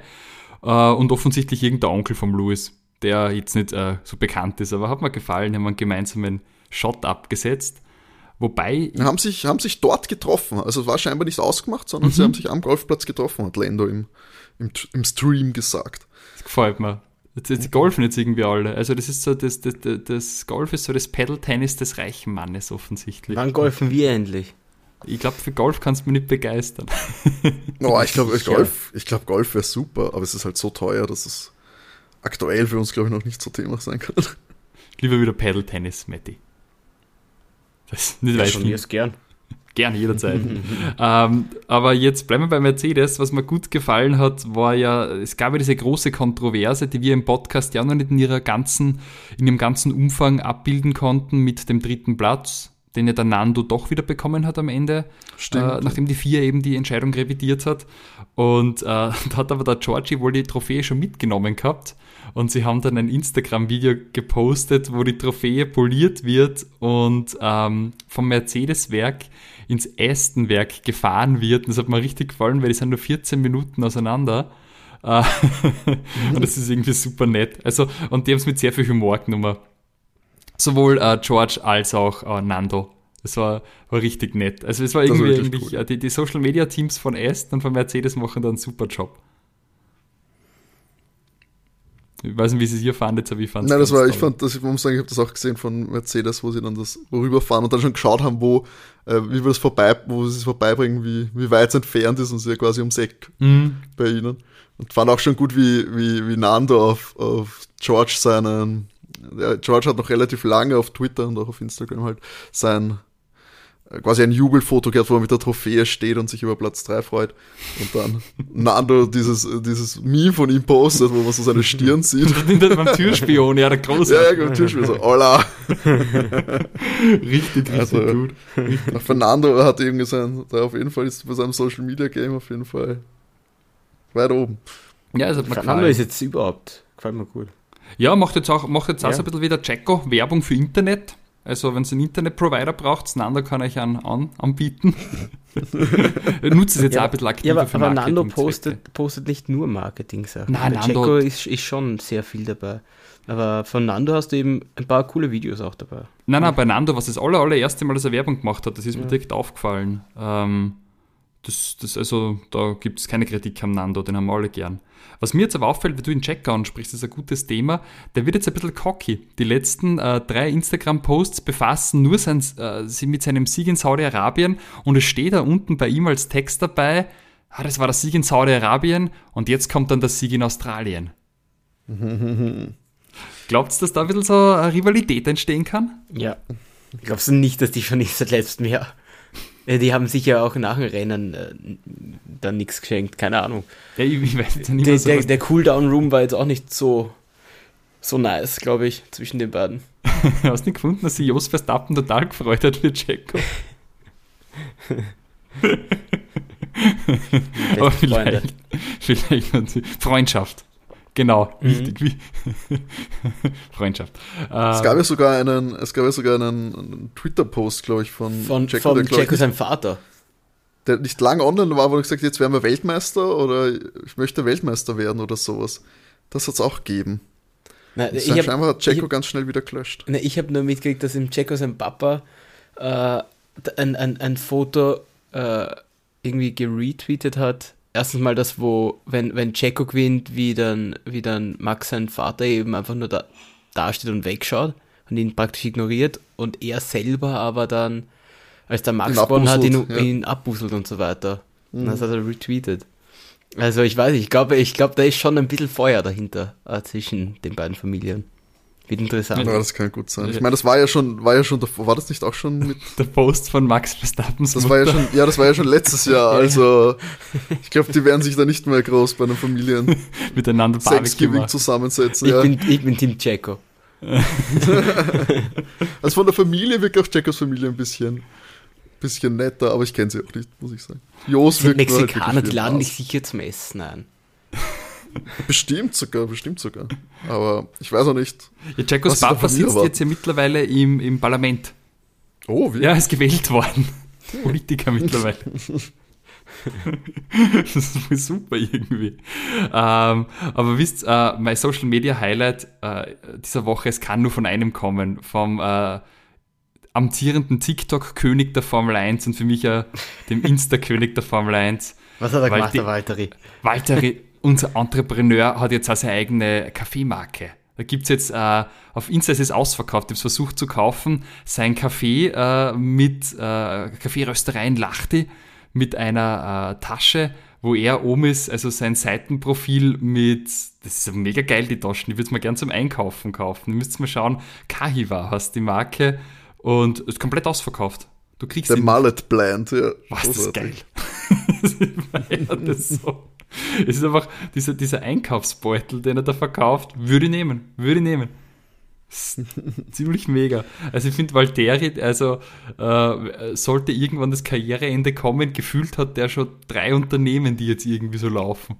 Äh, und offensichtlich irgendein Onkel vom Lewis, der jetzt nicht äh, so bekannt ist, aber hat mir gefallen, haben einen gemeinsamen Shot abgesetzt. Wobei. Haben sich, haben sich dort getroffen. Also es war scheinbar nicht ausgemacht, sondern mhm. sie haben sich am Golfplatz getroffen, hat Lando im, im, im Stream gesagt. Das gefällt mir. Die golfen jetzt irgendwie alle. Also das ist so, das, das, das Golf ist so das Pedal-Tennis des reichen Mannes offensichtlich. Wann golfen wir endlich? Ich glaube, für Golf kannst du mich nicht begeistern. Oh, ich glaube, Golf, ich glaub, Golf wäre super, aber es ist halt so teuer, dass es aktuell für uns, glaube ich, noch nicht so Thema sein kann. Lieber wieder Pedal-Tennis, Matti. Das nicht ja, schon gern. Gerne, jederzeit. ähm, aber jetzt bleiben wir bei Mercedes. Was mir gut gefallen hat, war ja, es gab ja diese große Kontroverse, die wir im Podcast ja noch nicht in ihrer ganzen, in ihrem ganzen Umfang abbilden konnten mit dem dritten Platz, den ja der Nando doch wieder bekommen hat am Ende, äh, nachdem die vier eben die Entscheidung revidiert hat. Und äh, da hat aber der Georgie wohl die Trophäe schon mitgenommen gehabt. Und sie haben dann ein Instagram-Video gepostet, wo die Trophäe poliert wird und ähm, vom Mercedes-Werk ins Aston-Werk gefahren wird. Das hat mir richtig gefallen, weil die sind nur 14 Minuten auseinander. Äh, und das ist irgendwie super nett. Also, und die haben es mit sehr viel Humor genommen. Sowohl äh, George als auch äh, Nando. Das war, war richtig nett. Also es war irgendwie war eigentlich, cool. die, die Social Media Teams von Aston und von Mercedes machen da einen super Job. Ich weiß nicht, wie sie es hier fandet, aber ich fand Nein, das war, ich fand, das, ich muss sagen, ich habe das auch gesehen von Mercedes, wo sie dann das rüberfahren und dann schon geschaut haben, wo, äh, wie wir das vorbei, wo sie es vorbeibringen, wie, wie weit es entfernt ist und sie ja quasi ums Eck mhm. bei ihnen. Und fand auch schon gut, wie, wie, wie Nando auf, auf George seinen, ja, George hat noch relativ lange auf Twitter und auch auf Instagram halt sein, quasi ein Jubelfoto gehabt, wo er mit der Trophäe steht und sich über Platz 3 freut. Und dann Nando dieses, dieses Meme von ihm postet, wo man so seine Stirn sieht. beim Türspion, ja, der große. Ja, ja, beim Türspion, so, hola. richtig, richtig also, gut. Richtig Fernando hat irgendwie sein, da auf jeden Fall ist bei seinem Social Media Game auf jeden Fall weit oben. Ja, also Fernando ist jetzt überhaupt, gefällt mir gut. Ja, macht jetzt auch, macht jetzt auch ja. so ein bisschen wieder Jacko Werbung für Internet. Also wenn es einen Internetprovider braucht, Nando kann ich einen an, anbieten. Nutze es jetzt ja, auch ein bisschen aktiver ja, aber, aber Nando postet, postet nicht nur Marketing-Sachen. Nein, Nando Jacko ist, ist schon sehr viel dabei. Aber von Nando hast du eben ein paar coole Videos auch dabei. Nein, nein, bei Nando, was das aller, allererste Mal, dass er Werbung gemacht hat, das ist ja. mir direkt aufgefallen. Ähm, das, das, also, da gibt es keine Kritik am Nando, den haben wir alle gern. Was mir jetzt aber auffällt, wenn du den Checker ansprichst, ist ein gutes Thema, der wird jetzt ein bisschen cocky. Die letzten äh, drei Instagram-Posts befassen nur sein, äh, mit seinem Sieg in Saudi-Arabien und es steht da unten bei ihm als Text dabei, ah, das war der Sieg in Saudi-Arabien und jetzt kommt dann der Sieg in Australien. Glaubt ihr, dass da ein bisschen so eine Rivalität entstehen kann? Ja. Glaubst du nicht, dass die schon nicht seit letztem Jahr die haben sicher auch nach dem Rennen äh, dann nichts geschenkt, keine Ahnung. Ja, ich, ich weiß nicht der, so der, der Cooldown-Room war jetzt auch nicht so, so nice, glaube ich, zwischen den beiden. Hast du nicht gefunden, dass sich Jos Verstappen total gefreut hat für Checo? Aber vielleicht, vielleicht Freundschaft. Genau, mhm. wichtig wie Freundschaft. Es gab ja sogar einen, es gab ja sogar einen, einen Twitter-Post, glaube ich, von, von Jacko, von der, Jacko seinem Vater. Der nicht lang online war, wo er gesagt jetzt werden wir Weltmeister oder ich möchte Weltmeister werden oder sowas. Das hat es auch gegeben. Na, ich hab, scheinbar hat Jacko ganz schnell wieder gelöscht. Na, ich habe nur mitgekriegt, dass im Jacko sein Papa äh, ein, ein, ein Foto äh, irgendwie geretweetet hat erstens mal das, wo, wenn, wenn Checo gewinnt, wie dann, wie dann Max sein Vater eben einfach nur da, da steht und wegschaut und ihn praktisch ignoriert und er selber aber dann, als der Max gewonnen hat, ihn, ja. ihn abbuselt und so weiter. Mhm. Und das hat er retweetet. Also ich weiß, ich glaube, ich glaube, da ist schon ein bisschen Feuer dahinter äh, zwischen den beiden Familien. Wird interessant. Ja, das kann gut sein. Ich meine, das war ja schon, war ja schon, war das nicht auch schon mit. Der Post von Max Verstappen. Das war ja schon, ja, das war ja schon letztes Jahr. Also, ich glaube, die werden sich da nicht mehr groß bei den Familien miteinander Thanksgiving zusammensetzen. Ich, ja. bin, ich bin Team Checo. also von der Familie wirkt auch Checos Familie ein bisschen, bisschen netter, aber ich kenne sie auch nicht, muss ich sagen. Jos wirkt Mexikaner, die laden dich sicher zum Essen ein. Bestimmt sogar, bestimmt sogar. Aber ich weiß auch nicht. Ja, Jacos Papa sitzt erwarten. jetzt ja mittlerweile im, im Parlament. Oh, wie? Ja, er ist gewählt worden. Politiker mittlerweile. das ist super irgendwie. Ähm, aber wisst, äh, mein Social Media Highlight äh, dieser Woche, es kann nur von einem kommen, vom äh, amtierenden TikTok-König der Formel 1 und für mich äh, dem Insta-König der Formel 1. Was hat er gemacht, der Walteri? Walteri, unser Entrepreneur hat jetzt auch seine eigene Kaffeemarke. Da gibt es jetzt, äh, auf Insta ist es ausverkauft, ich habe versucht zu kaufen, sein Kaffee äh, mit äh, Kaffeerösterei in Lachti mit einer äh, Tasche, wo er oben ist, also sein Seitenprofil mit, das ist mega geil, die Taschen, die würde man gern zum Einkaufen kaufen. Ihr müsst mal schauen, Kahiwa heißt die Marke und ist komplett ausverkauft. Du kriegst Der Mallet Blend, ja. Was, das ist geil. das so. Es ist einfach dieser, dieser Einkaufsbeutel, den er da verkauft, würde ich nehmen, würde ich nehmen. Ziemlich mega. Also ich finde Valtteri, also äh, sollte irgendwann das Karriereende kommen, gefühlt hat der schon drei Unternehmen, die jetzt irgendwie so laufen.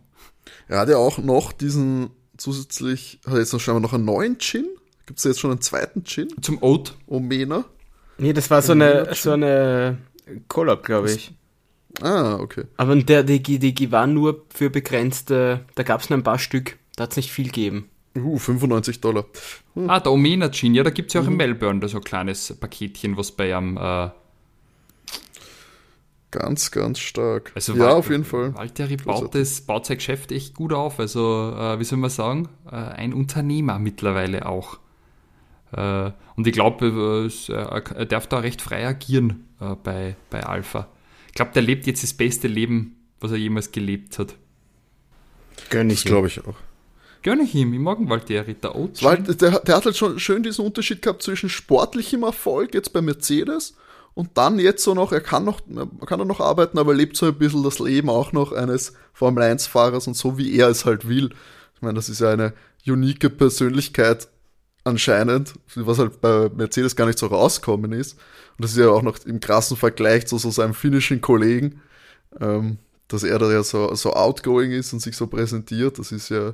Er hat ja auch noch diesen zusätzlich, hat er jetzt noch scheinbar noch einen neuen Gin? Gibt es jetzt schon einen zweiten Gin? Zum Oat? Omena? Nee, das war so eine, so eine Collab, glaube ich. Ah, okay. Aber der, die, die, die war nur für begrenzte, da gab es nur ein paar Stück, da hat es nicht viel gegeben. Uh, 95 Dollar. Hm. Ah, der Omena Gin, ja, da gibt es ja auch in mhm. Melbourne da so ein kleines Paketchen, was bei einem. Äh ganz, ganz stark. Also ja, Wal auf jeden Fall. Valtteri baut, das, baut sein Geschäft echt gut auf. Also, äh, wie soll man sagen, äh, ein Unternehmer mittlerweile auch. Äh, und ich glaube, äh, er darf da recht frei agieren äh, bei, bei Alpha. Ich glaube, der lebt jetzt das beste Leben, was er jemals gelebt hat. Gönn ich, glaube ich auch. Gönne ich ihm, ich mag Valtteri, der Ocean. Weil der, der hat halt schon schön diesen Unterschied gehabt zwischen sportlichem Erfolg jetzt bei Mercedes und dann jetzt so noch, er kann noch, kann er noch arbeiten, aber lebt so ein bisschen das Leben auch noch eines Formel 1 Fahrers und so wie er es halt will. Ich meine, das ist ja eine unique Persönlichkeit anscheinend, was halt bei Mercedes gar nicht so rauskommen ist. Und das ist ja auch noch im krassen Vergleich zu so seinem finnischen Kollegen, ähm, dass er da ja so, so outgoing ist und sich so präsentiert. Das ist ja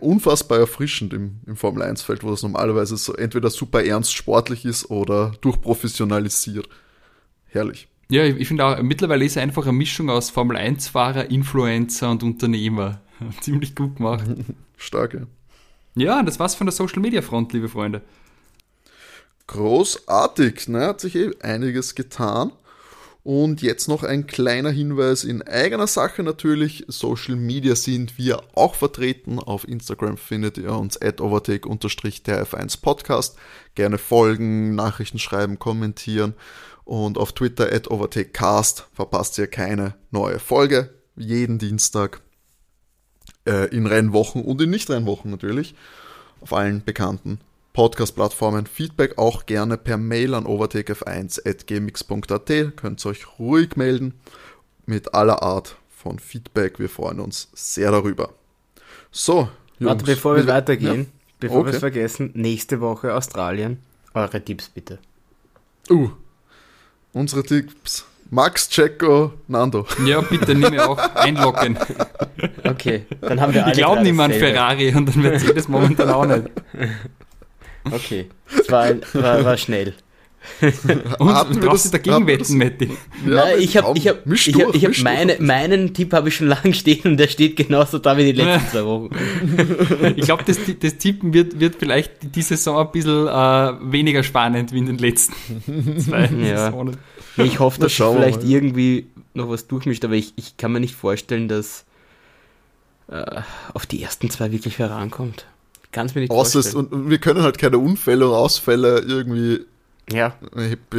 unfassbar erfrischend im, im Formel 1-Feld, wo das normalerweise so entweder super ernst sportlich ist oder durchprofessionalisiert. Herrlich. Ja, ich, ich finde auch, mittlerweile ist er einfach eine Mischung aus Formel 1-Fahrer, Influencer und Unternehmer. Ziemlich gut gemacht. Stark, ja. Ja, das war's von der Social Media Front, liebe Freunde. Großartig, ne? Hat sich eh einiges getan. Und jetzt noch ein kleiner Hinweis in eigener Sache natürlich. Social Media sind wir auch vertreten. Auf Instagram findet ihr uns at overtake-tf1 Podcast. Gerne folgen, Nachrichten schreiben, kommentieren. Und auf Twitter at overtakecast verpasst ihr keine neue Folge. Jeden Dienstag äh, in Rennwochen und in Nicht-Rennwochen natürlich. Auf allen bekannten Podcast-Plattformen. Feedback auch gerne per Mail an overtakef1.gmx.at. Könnt ihr euch ruhig melden mit aller Art von Feedback. Wir freuen uns sehr darüber. So, Jungs. Warte, bevor wir weitergehen, ja. bevor okay. wir es vergessen, nächste Woche Australien. Eure Tipps bitte. Uh, unsere Tipps. Max, Checo, Nando. Ja, bitte nimm mir auch einloggen. Okay, dann haben wir alle Ich glaube nicht mehr an Ferrari und an Mercedes momentan auch nicht. Okay, es war, war, war schnell. Und du brauchst dagegen wetten, Matti. Ja, Nein, ich habe ich hab, ich hab, ich hab meine, meinen Tipp habe ich schon lange stehen und der steht genauso da wie die letzten zwei Wochen. ich glaube, das, das Tippen wird, wird vielleicht diese Saison ein bisschen äh, weniger spannend wie in den letzten zwei ja. Saisonen. Ich hoffe, dass vielleicht mal. irgendwie noch was durchmischt, aber ich, ich kann mir nicht vorstellen, dass äh, auf die ersten zwei wirklich herankommt. Ganz mir nicht vorstellen. Und wir können halt keine Unfälle und Ausfälle irgendwie ja.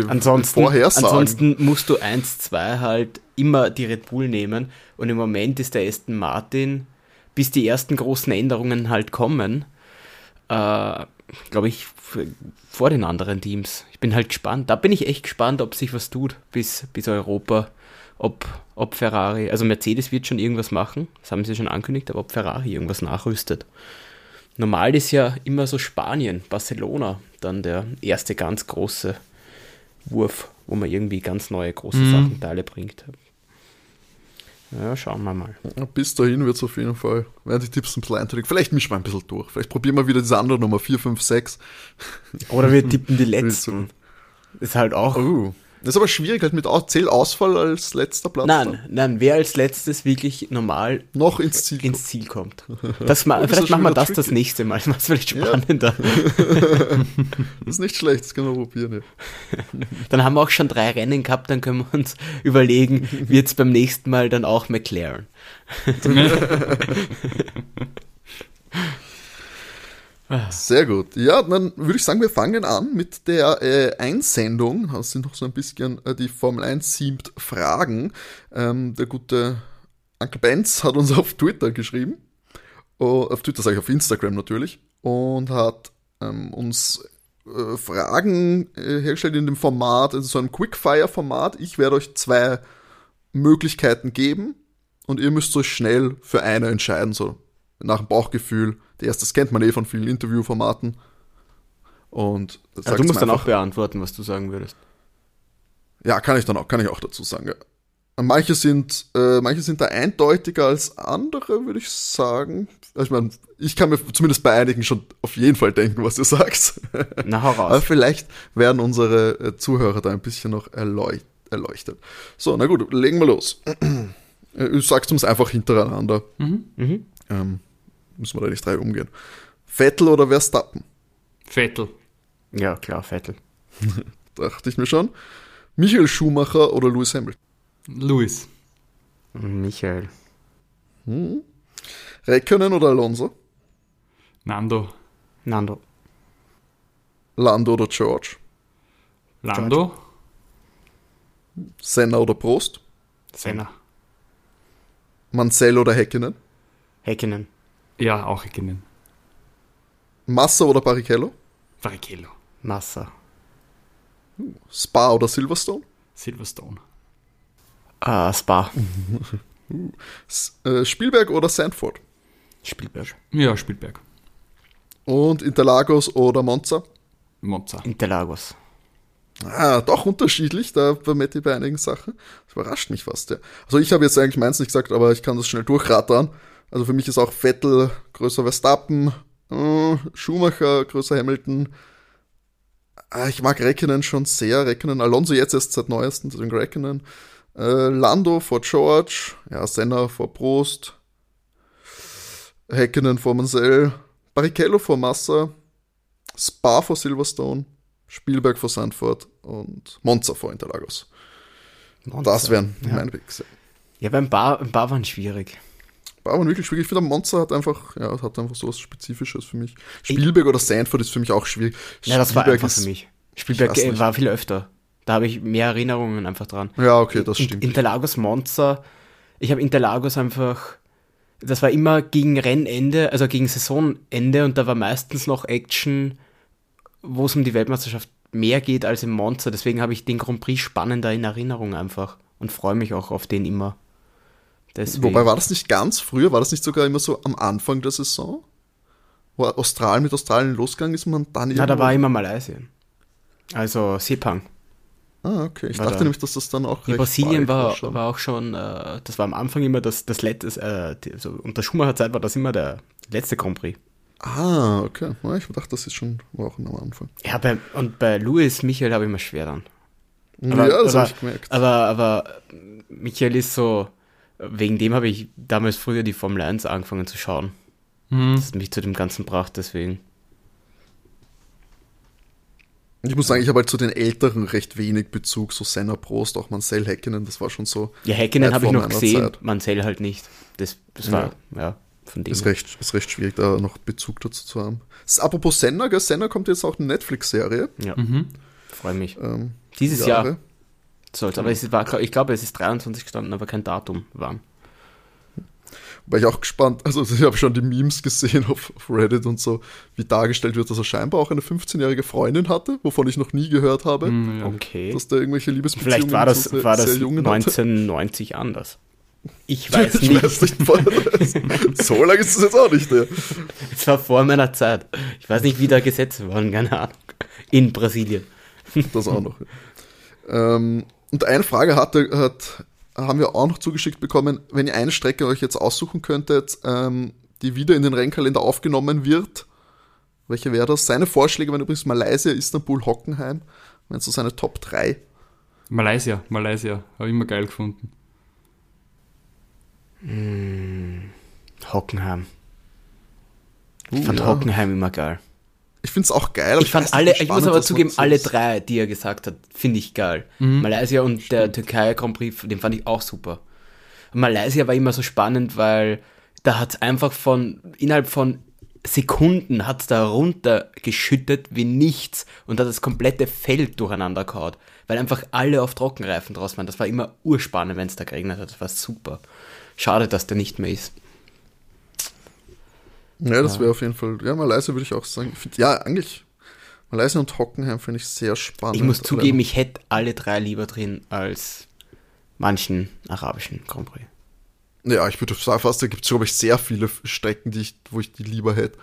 ansonsten, vorhersagen. Ansonsten musst du 1-2 halt immer die Red Bull nehmen und im Moment ist der Aston Martin, bis die ersten großen Änderungen halt kommen, äh, glaube ich, vor den anderen Teams. Ich bin halt gespannt. Da bin ich echt gespannt, ob sich was tut bis, bis Europa. Ob, ob Ferrari, also Mercedes wird schon irgendwas machen, das haben sie schon angekündigt, aber ob Ferrari irgendwas nachrüstet. Normal ist ja immer so Spanien, Barcelona, dann der erste ganz große Wurf, wo man irgendwie ganz neue große mhm. Sachenteile bringt. Ja, schauen wir mal. bis dahin wird es auf jeden Fall, werden die Tipps ein bisschen einteilig. Vielleicht mischen wir ein bisschen durch. Vielleicht probieren wir wieder diese andere Nummer 4, 5, 6. Oder wir tippen die letzten. Ist halt auch. Oh. Das ist aber schwierig, halt mit Zählausfall als letzter Platz. Nein, dann. nein, wer als letztes wirklich normal noch ins Ziel, ins Ziel kommt. Das ma das vielleicht machen wir das tricky. das nächste Mal. Das macht vielleicht spannender. Ja. das ist nicht schlecht, das können wir probieren. Ja. Dann haben wir auch schon drei Rennen gehabt, dann können wir uns überlegen, wird es beim nächsten Mal dann auch McLaren. Sehr gut. Ja, dann würde ich sagen, wir fangen an mit der äh, Einsendung. Das sind noch so ein bisschen äh, die Formel 1 themed Fragen. Ähm, der gute Uncle Benz hat uns auf Twitter geschrieben. Oh, auf Twitter sage ich, auf Instagram natürlich. Und hat ähm, uns äh, Fragen äh, hergestellt in dem Format, also so einem Quickfire-Format. Ich werde euch zwei Möglichkeiten geben und ihr müsst euch schnell für eine entscheiden, so nach dem Bauchgefühl. Der erste, das kennt man eh von vielen Interviewformaten. Und also du musst dann auch beantworten, was du sagen würdest. Ja, kann ich dann auch, kann ich auch dazu sagen. Ja. Manche sind, äh, manche sind da eindeutiger als andere, würde ich sagen. Ich meine, ich kann mir zumindest bei einigen schon auf jeden Fall denken, was du sagst. Na, heraus. Aber vielleicht werden unsere äh, Zuhörer da ein bisschen noch erleuchtet. erleuchtet. So, na gut, legen wir los. Du sagst uns einfach hintereinander. Mhm. Mhm. Ähm, müssen wir da nicht drei umgehen. Vettel oder Verstappen? Vettel. Ja, klar, Vettel. Dachte ich mir schon. Michael Schumacher oder Lewis Hamilton? Lewis. Michael. Hm. Räikkönen oder Alonso? Nando. Nando. Lando oder George? Lando. Senna oder Prost? Senna. Mansell oder Häkkinen? Häkkinen. Ja, auch Häkkinen. Massa oder Barrichello? Barrichello. Massa. Spa oder Silverstone? Silverstone. Ah, Spa. Äh, Spielberg oder Sandford? Spielberg. Ja, Spielberg. Und Interlagos oder Monza? Monza. Interlagos. Ah, doch unterschiedlich, da bei Matti bei einigen Sachen. Das überrascht mich fast, ja. Also ich habe jetzt eigentlich meins nicht gesagt, aber ich kann das schnell durchrattern. Also für mich ist auch Vettel größer Verstappen, äh, Schumacher größer Hamilton. Ah, ich mag Reckenen schon sehr, Reckenen, Alonso jetzt erst seit neuestem, deswegen Reckenen. Äh, Lando vor George, ja, Senna vor Prost, Häkkinen vor Mansell, Barrichello vor Massa, Spa vor Silverstone, Spielberg vor Sandford und Monza vor Interlagos. Monza, das wären ja. meine Picks. Ja, beim Bar, im Bar waren schwierig. Bar waren wirklich schwierig. Ich finde, Monza hat einfach, ja, hat einfach so was Spezifisches für mich. Spielberg ich, oder Sandford ist für mich auch schwierig. Ja, das war einfach ist, für mich. Spielberg war viel öfter. Da habe ich mehr Erinnerungen einfach dran. Ja, okay, das stimmt. Interlagos Monza, ich habe Interlagos einfach, das war immer gegen Rennende, also gegen Saisonende und da war meistens noch Action, wo es um die Weltmeisterschaft mehr geht als im Monza. Deswegen habe ich den Grand Prix spannender in Erinnerung einfach und freue mich auch auf den immer. Deswegen. Wobei war das nicht ganz früher, war das nicht sogar immer so am Anfang der Saison? Wo Australien mit Australien losgegangen ist man dann Na, da war immer Malaysia. Also Sepang. Ah, okay. Ich war dachte da, nämlich, dass das dann auch. In Brasilien war, war, war, auch schon, äh, das war am Anfang immer das, das letzte, äh, die, also unter Schumacher Zeit war das immer der letzte Grand Prix. Ah, okay. Ich dachte, das ist schon war auch am Anfang. Ja, bei, und bei Louis Michael habe ich mir schwer dann. Aber, ja, das habe ich gemerkt. Aber, aber Michael ist so, wegen dem habe ich damals früher die Formel 1 angefangen zu schauen. Mhm. Das mich zu dem Ganzen brachte, deswegen. Ich muss sagen, ich habe halt zu den Älteren recht wenig Bezug, so Senna Prost, auch Mansell Häkkinen, das war schon so. Ja, Häkkinen habe ich noch gesehen, Zeit. Mansell halt nicht. Das, das war, ja, ja von dem. Ist recht, ist recht schwierig, da noch Bezug dazu zu haben. Apropos Senna, gell? Senna kommt jetzt auch eine Netflix-Serie. Ja, mhm. freue mich. Ähm, Dieses Jahre. Jahr sollte, aber es war, ich glaube, es ist 23 gestanden, aber kein Datum wann. War ich auch gespannt, also ich habe schon die Memes gesehen auf, auf, Reddit und so, wie dargestellt wird, dass er scheinbar auch eine 15-jährige Freundin hatte, wovon ich noch nie gehört habe. Mm, okay. Dass der irgendwelche Liebesbeziehungen Vielleicht war das, so war das 1990 hatte. anders. Ich weiß ich nicht. Weiß nicht so lange ist es jetzt auch nicht. Es war vor meiner Zeit. Ich weiß nicht, wie da Gesetze waren, keine Ahnung. In Brasilien. Das auch noch. Ähm, und eine Frage hatte, hat haben wir auch noch zugeschickt bekommen, wenn ihr eine Strecke euch jetzt aussuchen könntet, ähm, die wieder in den Rennkalender aufgenommen wird, welche wäre das? Seine Vorschläge waren übrigens Malaysia, Istanbul, Hockenheim. Wenn so seine Top 3. Malaysia, Malaysia. Habe ich immer geil gefunden. Hm, Hockenheim. Ich uh, fand ja. Hockenheim immer geil. Ich finde es auch geil. Ich fand alle, ich muss aber zugeben, alle drei, die er gesagt hat, finde ich geil. Mhm. Malaysia und Stimmt. der Türkei Grand Prix, den fand ich auch super. Malaysia war immer so spannend, weil da hat es einfach von, innerhalb von Sekunden hat es da runtergeschüttet wie nichts und hat das komplette Feld durcheinander gehauen, weil einfach alle auf Trockenreifen draus waren. Das war immer urspannend, wenn es da geregnet hat. Das war super. Schade, dass der nicht mehr ist. Ja, das ja. wäre auf jeden Fall. Ja, Malaysia würde ich auch sagen. Find, ja, eigentlich. Malaysia und Hockenheim finde ich sehr spannend. Ich muss zugeben, ich hätte alle drei lieber drin als manchen arabischen Grand Prix. Ja, ich würde sagen, fast, da gibt es, glaube ich, sehr viele Strecken, die ich, wo ich die lieber hätte.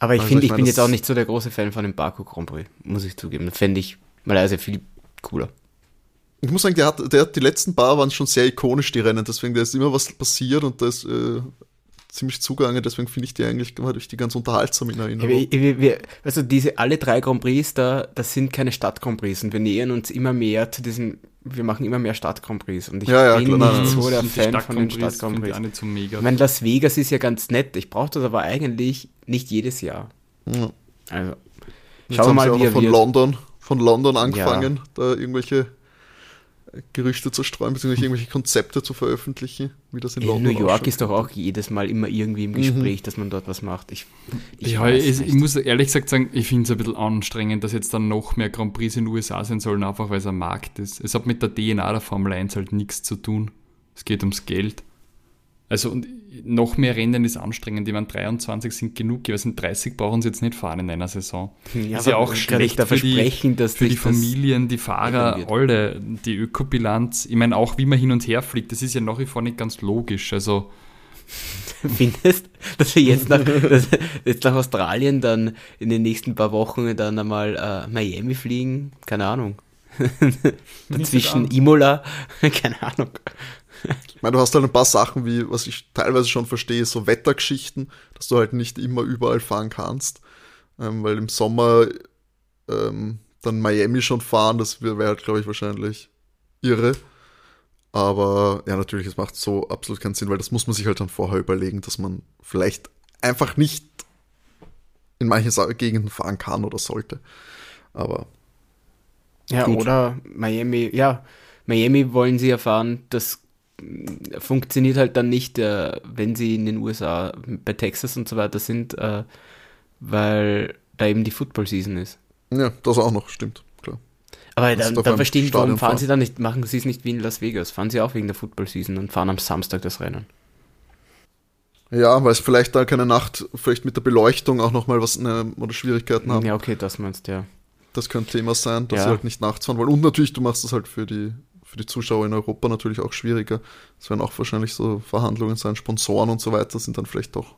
Aber ich Also finde, ich ich, mein, bin jetzt auch nicht so der große Fan von dem Baku Grand Prix, muss ich zugeben. Das fände ich Malaysia viel cooler. Ich muss sagen, der hat, der hat die letzten paar waren schon sehr ikonisch, die Rennen, deswegen da ist immer was passiert und da ist äh, ziemlich zugange, deswegen finde ich die eigentlich hatte ich die ganz unterhaltsam in Ja, Erinnerung. wir, wir, also diese alle drei Grand Prix da, das sind keine Stadt Grand Prix und wir nähern uns immer mehr zu diesem, wir machen immer mehr Stadt Grand Prix und ich Ja, ja, bin klar, nicht so der Fan von den Stadt-Grand Stadt Prix Grand ich Prix. auch nicht so mega. Ich meine, Las Vegas ist ja ganz nett, ich brauche das aber eigentlich nicht jedes Jahr. Ja. Also, schauen wir mal, wie er von wird. London, von London angefangen, da irgendwelche Gerüchte zu streuen, beziehungsweise irgendwelche Konzepte zu veröffentlichen, wie das in In London New York ist doch auch jedes Mal immer irgendwie im Gespräch, dass man dort was macht. Ich, ich ja, weiß ich, ich muss ehrlich gesagt sagen, ich finde es ein bisschen anstrengend, dass jetzt dann noch mehr Grand Prix in den USA sein sollen, einfach weil es ein Markt ist. Es hat mit der DNA der Formel 1 halt nichts zu tun. Es geht ums Geld. Also und noch mehr Rennen ist anstrengend. Ich meine, 23 sind genug, sind 30 brauchen sie jetzt nicht fahren in einer Saison. Ja, ist ja auch schlecht da für die, versprechen, dass für die Familien, die Fahrer, alle, die Ökobilanz. Ich meine, auch wie man hin und her fliegt, das ist ja nach wie vor nicht ganz logisch. Also findest, dass wir jetzt nach, dass, jetzt nach Australien dann in den nächsten paar Wochen dann einmal äh, Miami fliegen? Keine Ahnung. Dazwischen. Imola? Keine Ahnung. Ich meine, du hast halt ein paar Sachen, wie, was ich teilweise schon verstehe, so Wettergeschichten, dass du halt nicht immer überall fahren kannst. Ähm, weil im Sommer ähm, dann Miami schon fahren, das wäre wär halt, glaube ich, wahrscheinlich irre. Aber ja, natürlich, es macht so absolut keinen Sinn, weil das muss man sich halt dann vorher überlegen, dass man vielleicht einfach nicht in manchen Gegenden fahren kann oder sollte. Aber Ja, Gut. oder Miami, ja, Miami wollen sie erfahren, das funktioniert halt dann nicht, äh, wenn sie in den USA bei Texas und so weiter sind, äh, weil da eben die Football Season ist. ja, das auch noch, stimmt, klar. Aber dann, dann einem verstehen, warum fahren fahren. sie dann nicht, machen sie es nicht wie in Las Vegas, fahren sie auch wegen der Football Season und fahren am Samstag das Rennen. Ja, weil es vielleicht da keine Nacht, vielleicht mit der Beleuchtung auch nochmal was ne, oder Schwierigkeiten haben. Ja, okay, das meinst du, ja. Das könnte Thema sein, dass Ja. sie halt nicht nachts fahren wollen. Und natürlich, du machst das halt für die, für die Zuschauer in Europa natürlich auch schwieriger. Es werden auch wahrscheinlich so Verhandlungen sein, Sponsoren und so weiter sind dann vielleicht doch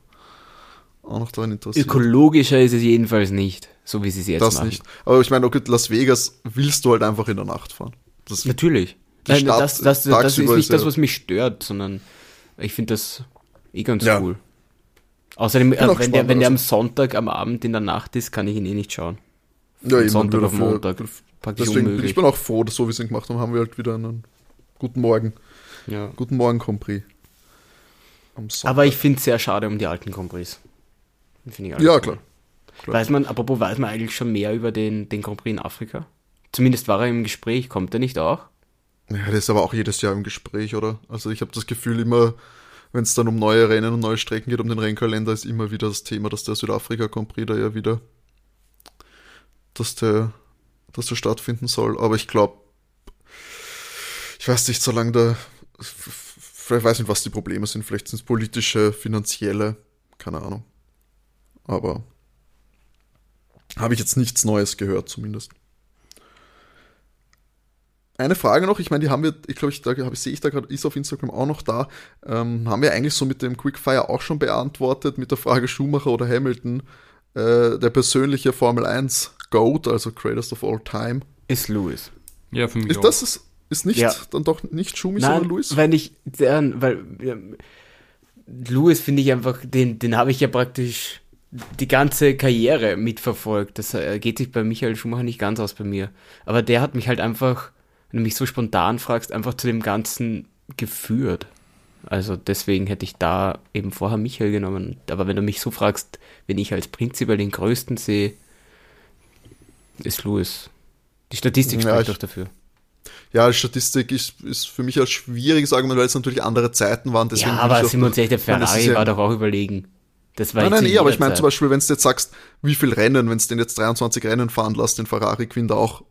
auch noch daran interessiert. Ökologischer ist es jedenfalls nicht, so wie sie es jetzt das machen. nicht. Aber ich meine, okay, Las Vegas willst du halt einfach in der Nacht fahren. Das, Natürlich. Nein, Stadt das, das, das ist nicht das, was mich stört, sondern ich finde das eh ganz Ja. cool. Außerdem, äh, wenn, der, gespannt, wenn der am also. Sonntag am Abend in der Nacht ist, kann ich ihn eh nicht schauen. ja, Von Sonntag auf für- Montag. Praktisch Deswegen bin unmöglich. ich bin auch froh, dass so wie ihn gemacht haben, haben wir halt wieder einen guten Morgen. ja. Guten Morgen, Compris. Aber ich finde es sehr schade um die alten alles Ja, cool. klar. klar. Weiß man, apropos, weiß man eigentlich schon mehr über den, den Grand Prix in Afrika? Zumindest war er im Gespräch, kommt er nicht auch? Ja, das ist aber auch jedes Jahr im Gespräch, oder? Also ich habe das Gefühl immer, wenn es dann um neue Rennen und neue Strecken geht, um den Rennkalender, ist immer wieder das Thema, dass der Südafrika Grand Prix da ja wieder, dass der, dass der stattfinden soll. Aber ich glaube, ich weiß nicht, solange da, ich weiß nicht, was die Probleme sind. Vielleicht sind es politische, finanzielle, keine Ahnung. Aber habe ich jetzt nichts Neues gehört, zumindest. Eine Frage noch, ich meine, die haben wir, ich glaube, ich, da sehe ich da gerade, ist auf Instagram auch noch da. Ähm, haben wir eigentlich so mit dem Quickfire auch schon beantwortet, mit der Frage Schumacher oder Hamilton, äh, der persönliche Formel 1 GOAT, also Greatest of All Time. Ist Lewis. ja, für mich Ist auch. das ist, ist nicht Ja. dann doch nicht Schumi, Nein, sondern Luis? weil ich, der, weil ja, Lewis finde ich einfach, den, den habe ich ja praktisch die ganze Karriere mitverfolgt. Das äh, geht sich bei Michael Schumacher nicht ganz aus bei mir. Aber der hat mich halt einfach, wenn du mich so spontan fragst, einfach zu dem Ganzen geführt. Also deswegen hätte ich da eben vorher Michael genommen. Aber wenn du mich so fragst, wenn ich als prinzipiell den größten sehe, ist Lewis. Die Statistik Ja, spricht ich- doch dafür. Ja, Statistik ist, ist für mich ein schwieriges Argument, weil es natürlich andere Zeiten waren. Deswegen ja, aber auch- sind wir uns echt, der Ferrari ja- war doch auch überlegen. Das war Nein, nein, nee, aber jeder ich meine zum Beispiel, wenn du jetzt sagst, wie viel Rennen, wenn es den jetzt 23 Rennen fahren lässt, den Ferrari gewinnt auch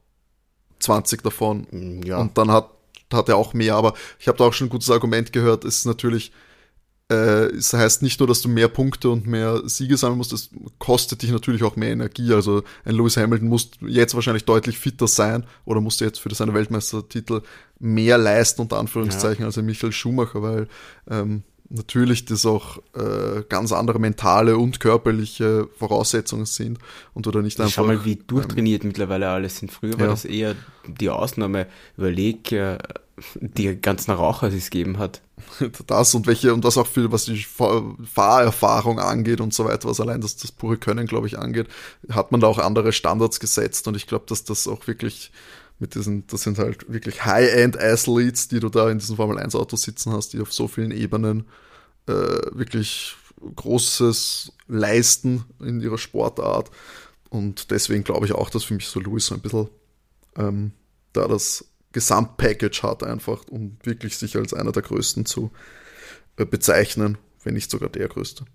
20 davon. Mm, Ja. Und dann hat, hat er auch mehr. Aber ich habe da auch schon ein gutes Argument gehört. Es ist natürlich, es heißt nicht nur, dass du mehr Punkte und mehr Siege sammeln musst, es kostet dich natürlich auch mehr Energie. Also ein Lewis Hamilton muss jetzt wahrscheinlich deutlich fitter sein oder musste jetzt für seine Weltmeistertitel mehr leisten, unter Anführungszeichen, als ein Michael Schumacher, weil ähm, natürlich das auch äh, ganz andere mentale und körperliche Voraussetzungen sind und da nicht einfach. Schau mal, wie durchtrainiert ähm, mittlerweile alles sind. Früher war ja. das eher die Ausnahme. Überleg, äh, die ganzen Raucher, die es gegeben hat. Das und welche, und was auch viel, was die Fahrerfahrung angeht und so weiter, was allein das, das pure Können, glaube ich, angeht, hat man da auch andere Standards gesetzt und ich glaube, dass das auch wirklich mit diesen, das sind halt wirklich High-End-Athletes, die du da in diesen Formel 1 Autos sitzen hast, die auf so vielen Ebenen äh, wirklich Großes leisten in ihrer Sportart. Und deswegen glaube ich auch, dass für mich so Louis so ein bisschen ähm, da das Gesamtpackage hat, einfach, um wirklich sich als einer der größten zu äh, bezeichnen, wenn nicht sogar der größte.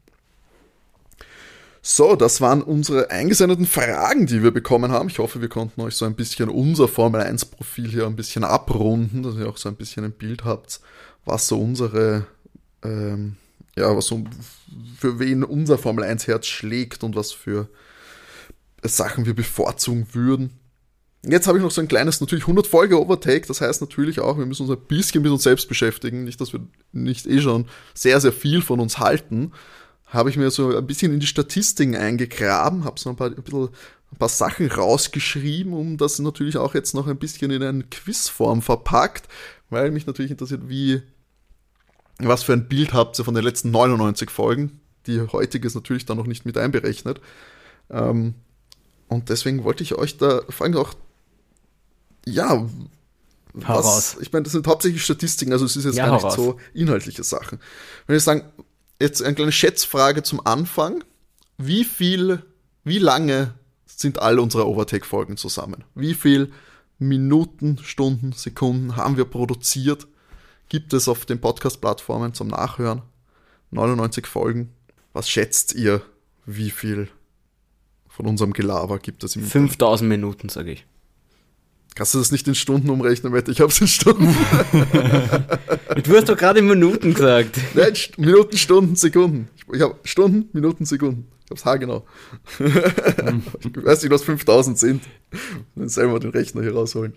So, das waren unsere eingesendeten Fragen, die wir bekommen haben. Ich hoffe, wir konnten euch so ein bisschen unser Formel 1 Profil hier ein bisschen abrunden, dass ihr auch so ein bisschen ein Bild habt, was so unsere, ähm, ja, was so, für wen unser Formel 1 Herz schlägt und was für Sachen wir bevorzugen würden. Jetzt habe ich noch so ein kleines, natürlich 100 Folge Overtake, das heißt natürlich auch, wir müssen uns ein bisschen mit uns selbst beschäftigen, nicht, dass wir nicht eh schon sehr, sehr viel von uns halten, habe ich mir so ein bisschen in die Statistiken eingegraben, habe so ein paar, ein, bisschen, ein paar Sachen rausgeschrieben, um das natürlich auch jetzt noch ein bisschen in eine Quizform verpackt, weil mich natürlich interessiert, wie, was für ein Bild habt ihr von den letzten 99 Folgen. Die heutige ist natürlich dann noch nicht mit einberechnet. Ähm, und deswegen wollte ich euch da vor allem auch, ja, was, ich meine, das sind hauptsächlich Statistiken, also es ist jetzt ja, gar nicht so inhaltliche Sachen. Wenn ich sagen, jetzt eine kleine Schätzfrage zum Anfang. Wie viel, wie lange sind all unsere Overtake-Folgen zusammen? Wie viel Minuten, Stunden, Sekunden haben wir produziert? Gibt es auf den Podcast-Plattformen zum Nachhören? 99 Folgen. Was schätzt ihr, wie viel von unserem Gelaber gibt es im 5000 Minuten, sage ich. Kannst du das nicht in Stunden umrechnen, Matt? Ich hab's in Stunden. du hast doch gerade in Minuten gesagt. Nein, Minuten, Stunden, Sekunden. Ich habe Stunden, Minuten, Sekunden. Ich hab's haargenau. ich weiß nicht, was 5000 sind. Dann selber den Rechner hier rausholen.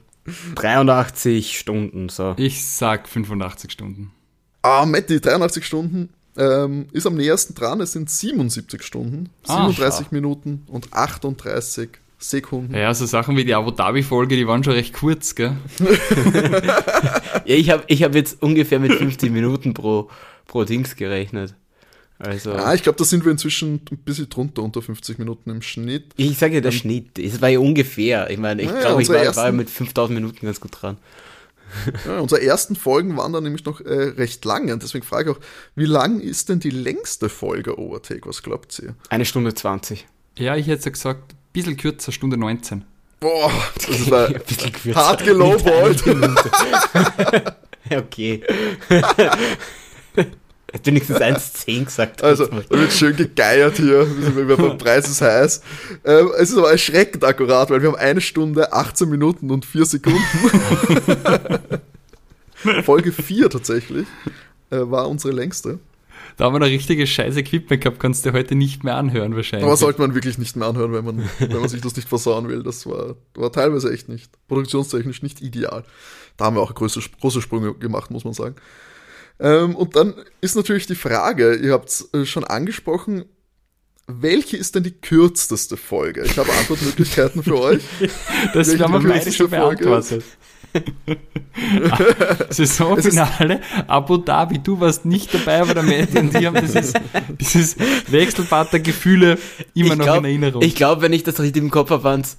83 Stunden, so. Ich sag 85 Stunden. Ah, Matti, 83 Stunden ähm, ist am nähersten dran. Es sind 77 Stunden, ah, 37 schau. Minuten und 38 Sekunden. Ja, so Sachen wie die Abu Dhabi-Folge, die waren schon recht kurz, gell? ja, ich habe ich hab jetzt ungefähr mit 50 Minuten pro, pro Dings gerechnet. Also, ja, ich glaube, da sind wir inzwischen ein bisschen drunter, unter 50 Minuten im Schnitt. Ich sage ja, der ähm, Schnitt, es war ja ungefähr. Ich meine, ich ja, glaube, ich war, ersten, war, mit 5000 Minuten ganz gut dran. Ja, unsere ersten Folgen waren dann nämlich noch äh, recht lange und deswegen frage ich auch, wie lang ist denn die längste Folge Overtake? Was glaubt ihr? Eine Stunde 20. Ja, ich hätte gesagt bisschen kürzer, Stunde 19. Boah, das war hart gelowballt. okay. Hätte wenigstens 1,10 gesagt. Also, da wird schön gegeiert hier. Der Preis ist heiß. Ähm, es ist aber erschreckend akkurat, weil wir haben eine Stunde, 18 Minuten und 4 Sekunden. Folge 4 tatsächlich äh, war unsere längste. Da haben wir noch richtiges scheiß Equipment gehabt, kannst du heute nicht mehr anhören wahrscheinlich. Aber sollte man wirklich nicht mehr anhören, wenn man, wenn man sich das nicht versauen will. Das war, war teilweise echt nicht, produktionstechnisch nicht ideal. Da haben wir auch große, große Sprünge gemacht, muss man sagen. Ähm, und dann ist natürlich die Frage, ihr habt es äh, schon angesprochen, welche ist denn die kürzeste Folge? Ich habe Antwortmöglichkeiten für euch. Das haben wir beide schon beantwortet. Saisonfinale, Abu Dhabi, du warst nicht dabei, aber der Mädchen die haben dieses, dieses Wechselbad der Gefühle immer ich noch in Erinnerung. Ich glaube, wenn ich das richtig im Kopf habe, waren es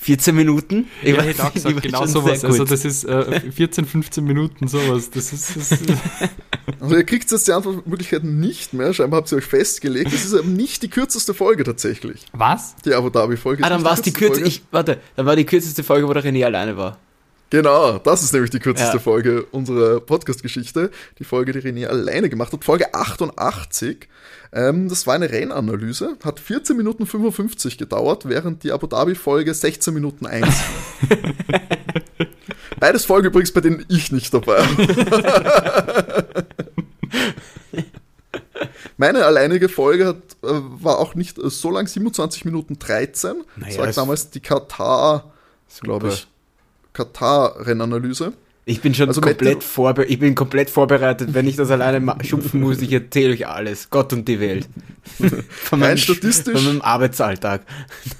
14 Minuten? Ich ja, hätte auch gesagt, genau sowas. Also das ist äh, 14, 15 Minuten, sowas. Das ist, das also ihr kriegt jetzt die Antwortmöglichkeiten nicht mehr. Scheinbar habt ihr euch festgelegt. Das ist eben nicht die kürzeste Folge tatsächlich. Was? Die Abu Dhabi-Folge. Ah, dann war es die kürzeste. Warte, dann war die kürzeste Folge, wo der René alleine war. Genau, das ist nämlich die kürzeste ja. Folge unserer Podcast-Geschichte. Die Folge, die René alleine gemacht hat. Folge 88. Ähm, das war eine Rennanalyse. Hat 14 Minuten 55 gedauert, während die Abu Dhabi-Folge 16 Minuten 1. Beides Folgen übrigens, bei denen ich nicht dabei Meine alleinige Folge hat, äh, war auch nicht so lang, 27 Minuten 13. Naja, das war damals die Katar, glaube ich, Katar-Rennanalyse. Ich bin schon Also komplett, vorbe ich bin komplett vorbereitet. Wenn ich das alleine schupfen muss, ich erzähle euch alles. Gott und die Welt. Von Rein meinem, statistisch- von meinem Arbeitsalltag.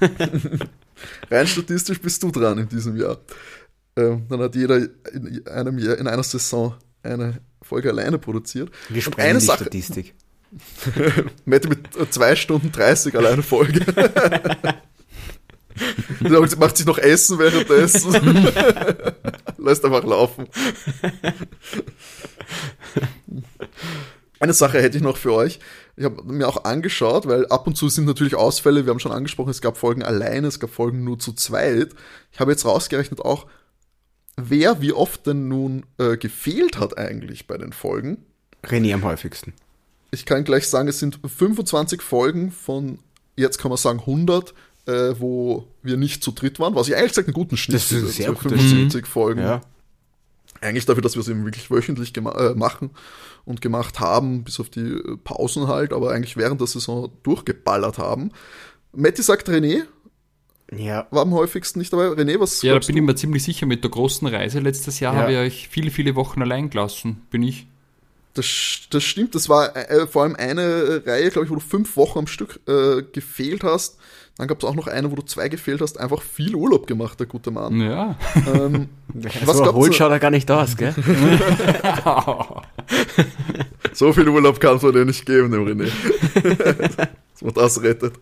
Rein statistisch bist du dran in diesem Jahr. Ähm, dann hat jeder in einem Jahr, in einer Saison eine Folge alleine produziert. Wir Und sprengen eine die Sache, Statistik. Mette mit 2 Stunden 30 alleine Folge. Sie macht sich noch Essen währenddessen. Lässt einfach laufen. Eine Sache hätte ich noch für euch. Ich habe mir auch angeschaut, weil ab und zu sind natürlich Ausfälle. Wir haben schon angesprochen, es gab Folgen alleine, es gab Folgen nur zu zweit. Ich habe jetzt rausgerechnet auch, wer wie oft denn nun äh, gefehlt hat eigentlich bei den Folgen. René am häufigsten. Ich kann gleich sagen, es sind 25 Folgen von, jetzt kann man sagen 100, äh, wo wir nicht zu dritt waren, was ich eigentlich gesagt einen guten Schnitt Das ist sehr so guter 75 Folgen. Ja. Eigentlich dafür, dass wir es eben wirklich wöchentlich äh, machen und gemacht haben, bis auf die äh, Pausen halt, aber eigentlich während der Saison durchgeballert haben. Matti sagt René, Ja. war am häufigsten nicht dabei. René, was Ja, da bin du? ich mir ziemlich sicher, mit der großen Reise letztes Jahr Ja. habe ich euch viele, viele Wochen allein gelassen. Bin ich. Das, das stimmt, das war äh, vor allem eine Reihe, glaube ich, wo du fünf Wochen am Stück äh, gefehlt hast. Dann gab es auch noch eine, wo du zwei gefehlt hast, einfach viel Urlaub gemacht, der gute Mann. Ja. Ähm, Was glaubst erholt du- schaut er gar nicht aus, gell? so viel Urlaub kann es dir nicht geben, dem René. Dass man das rettet.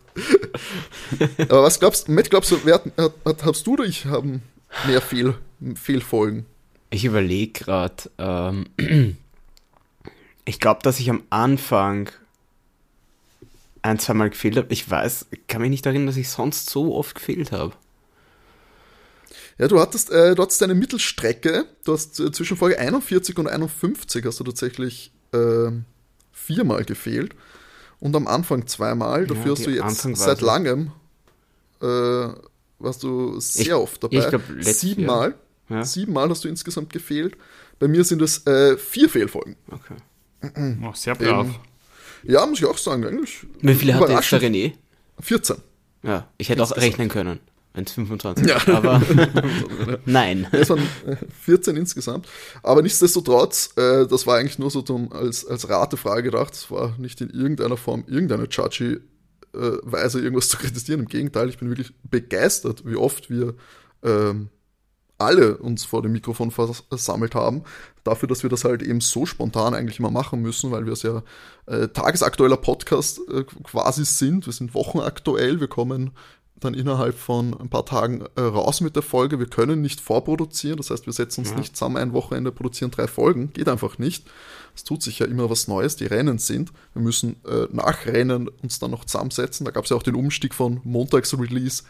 Aber was glaubst du, Matt, glaubst du, wer hat, hat, hat, hast du oder ich haben mehr Fehl, Fehlfolgen? Ich überlege gerade. Ähm, ich glaube, dass ich am Anfang ein, zweimal gefehlt habe. Ich weiß, ich kann mich nicht erinnern, dass ich sonst so oft gefehlt habe. Ja, du hattest, äh, du hattest eine Mittelstrecke, du hast äh, zwischen Folge 41 und 51 hast du tatsächlich äh, viermal gefehlt und am Anfang zweimal. Dafür hast die du jetzt Anfang seit langem äh, warst du sehr Ich- oft dabei. ich glaub, Siebenmal. Ja. Siebenmal hast du insgesamt gefehlt. Bei mir sind es äh, vier Fehlfolgen. Okay. Oh, sehr brav. Ähm, Ja, muss ich auch sagen, eigentlich. Wie viele hat jetzt der. René? 14. Ja, ich hätte auch rechnen können. Wenn es 25 Ja. aber nein. Es waren äh, 14 insgesamt. Aber nichtsdestotrotz, äh, das war eigentlich nur so zum, als, als Ratefrage gedacht. Es war nicht in irgendeiner Form irgendeine judgy äh, Weise irgendwas zu kritisieren. Im Gegenteil, ich bin wirklich begeistert, wie oft wir ähm, alle uns vor dem Mikrofon versammelt haben. Dafür, dass wir das halt eben so spontan eigentlich immer machen müssen, weil wir es ja äh, tagesaktueller Podcast äh, quasi sind. Wir sind wochenaktuell. Wir kommen dann innerhalb von ein paar Tagen äh, raus mit der Folge. Wir können nicht vorproduzieren, das heißt, wir setzen uns Ja. nicht zusammen ein Wochenende, produzieren drei Folgen. Geht einfach nicht. Es tut sich ja immer was Neues, die Rennen sind. Wir müssen äh, nach Rennen uns dann noch zusammensetzen. Da gab es ja auch den Umstieg von Montagsrelease.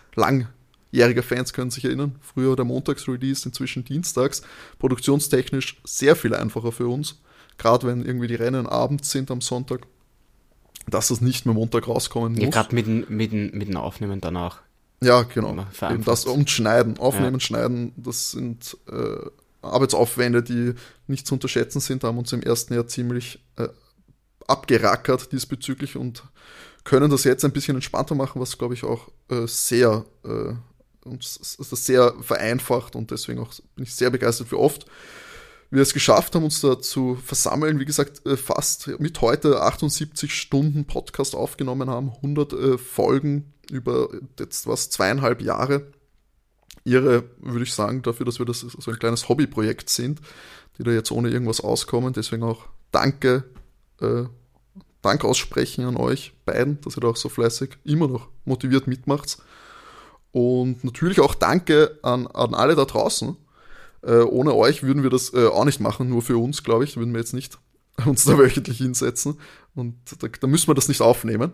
Langjährige Fans können sich erinnern. Früher der Montagsrelease, inzwischen dienstags. Produktionstechnisch sehr viel einfacher für uns. Gerade wenn irgendwie die Rennen abends sind am Sonntag. Dass das nicht mehr Montag rauskommen muss. Ja, gerade mit, dem- mit, mit dem Aufnehmen danach. Ja, genau. Eben das und schneiden, aufnehmen, Ja. schneiden, das sind äh, Arbeitsaufwände, die nicht zu unterschätzen sind. Da haben uns im ersten Jahr ziemlich äh, abgerackert diesbezüglich und können das jetzt ein bisschen entspannter machen, was glaube ich auch äh, sehr äh, uns das sehr vereinfacht und deswegen auch bin ich sehr begeistert, wie oft wir es geschafft haben, uns da zu versammeln. Wie gesagt, äh, fast mit heute 78 Stunden Podcast aufgenommen haben, 100 äh, Folgen über jetzt was, zweieinhalb Jahre. Irre, würde ich sagen, dafür, dass wir das so ein kleines Hobbyprojekt sind, die da jetzt ohne irgendwas auskommen. Deswegen auch danke, äh, Dank aussprechen an euch beiden, dass ihr da auch so fleißig immer noch motiviert mitmacht. Und natürlich auch danke an, an alle da draußen. Äh, ohne euch würden wir das äh, auch nicht machen, nur für uns, glaube ich, würden wir jetzt nicht uns da wöchentlich hinsetzen. Und da, da müssen wir das nicht aufnehmen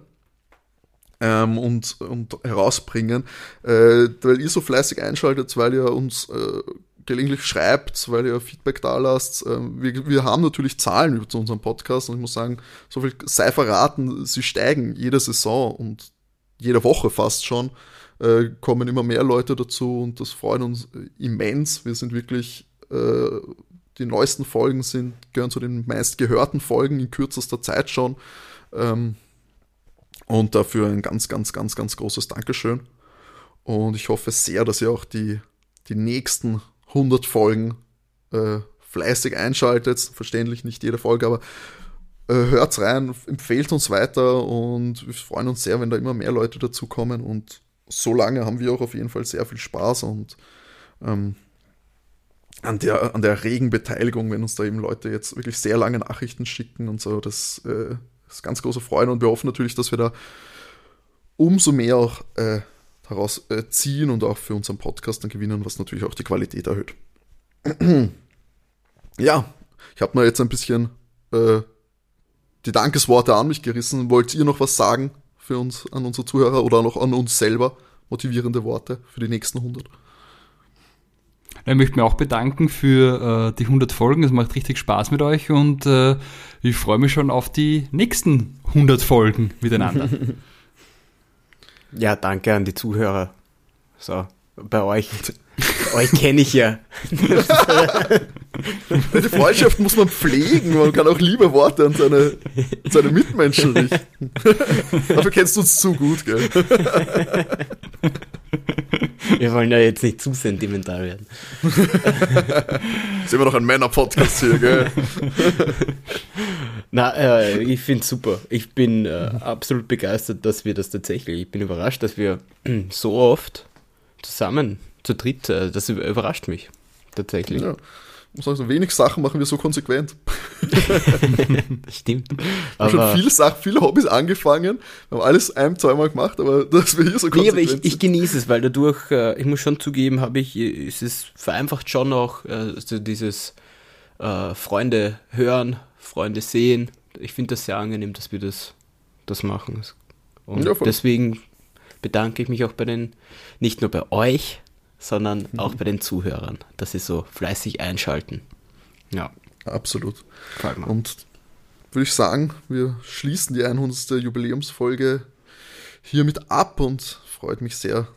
ähm, und, und herausbringen, äh, weil ihr so fleißig einschaltet, weil ihr uns äh, gelegentlich schreibt, weil ihr Feedback da lasst. Ähm, wir, wir haben natürlich Zahlen zu unserem Podcast und ich muss sagen, so viel sei verraten, sie steigen jede Saison und jede Woche fast schon äh, kommen immer mehr Leute dazu und das freut uns immens. Wir sind wirklich, äh, die neuesten Folgen sind, gehören zu den meistgehörten Folgen in kürzester Zeit schon. Ähm, und dafür ein ganz, ganz, ganz, ganz großes Dankeschön. Und ich hoffe sehr, dass ihr auch die, die nächsten 100 Folgen äh, fleißig einschaltet. Verständlich nicht jede Folge, aber äh, hört's rein, empfehlt uns weiter und wir freuen uns sehr, wenn da immer mehr Leute dazukommen. Und so lange haben wir auch auf jeden Fall sehr viel Spaß und ähm, an der, an der regen Beteiligung, wenn uns da eben Leute jetzt wirklich sehr lange Nachrichten schicken und so. Das äh, ist ganz große Freude und wir hoffen natürlich, dass wir da umso mehr auch äh, daraus äh, ziehen und auch für unseren Podcast dann gewinnen, was natürlich auch die Qualität erhöht. ja, ich habe mir jetzt ein bisschen äh, die Dankesworte an mich gerissen. Wollt ihr noch was sagen für uns, an unsere Zuhörer oder noch an uns selber? Motivierende Worte für die nächsten 100? Ich möchte mich auch bedanken für äh, die 100 Folgen. Es macht richtig Spaß mit euch und äh, ich freue mich schon auf die nächsten 100 Folgen miteinander. ja, danke an die Zuhörer. So, bei euch. euch kenne ich ja. Die Freundschaft muss man pflegen, man kann auch liebe Worte an seine, seine Mitmenschen richten. Dafür kennst du uns zu gut, gell? Wir wollen ja jetzt nicht zu sentimental werden. Sind wir noch ein Männer-Podcast hier, gell? Na, äh, ich finde es super. Ich bin äh, absolut begeistert, dass wir das tatsächlich, ich bin überrascht, dass wir so oft zusammen, zu dritt, äh, das überrascht mich tatsächlich. Ja muss sagen, so wenig Sachen machen wir so konsequent. Stimmt. Wir haben schon viele Sachen, viele Hobbys angefangen, wir haben alles ein, zweimal gemacht, aber dass wir hier so konsequent nee, aber ich, ich genieße es, weil dadurch, äh, ich muss schon zugeben, habe ich, ist es vereinfacht schon auch äh, so dieses äh, Freunde hören, Freunde sehen. Ich finde das sehr angenehm, dass wir das, das machen. Und ja, deswegen bedanke ich mich auch bei den, nicht nur bei euch, sondern mhm. auch bei den Zuhörern, dass sie so fleißig einschalten. Ja. Absolut. Und würde ich sagen, wir schließen die 100. Jubiläumsfolge hiermit ab und freut mich sehr,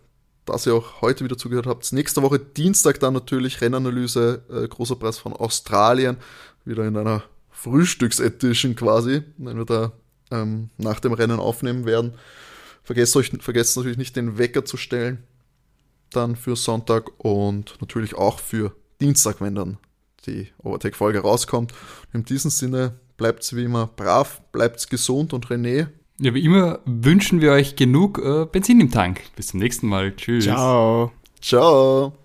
dass ihr auch heute wieder zugehört habt. Nächste Woche Dienstag dann natürlich Rennanalyse, äh, großer Preis von Australien, wieder in einer Frühstücksedition quasi, wenn wir da ähm, nach dem Rennen aufnehmen werden. Vergesst euch, vergesst natürlich nicht den Wecker zu stellen dann für Sonntag und natürlich auch für Dienstag, wenn dann die Overtake-Folge rauskommt. In diesem Sinne bleibt wie immer brav, bleibt gesund und René. Ja, wie immer wünschen wir euch genug äh, Benzin im Tank. Bis zum nächsten Mal. Tschüss. Ciao. Ciao.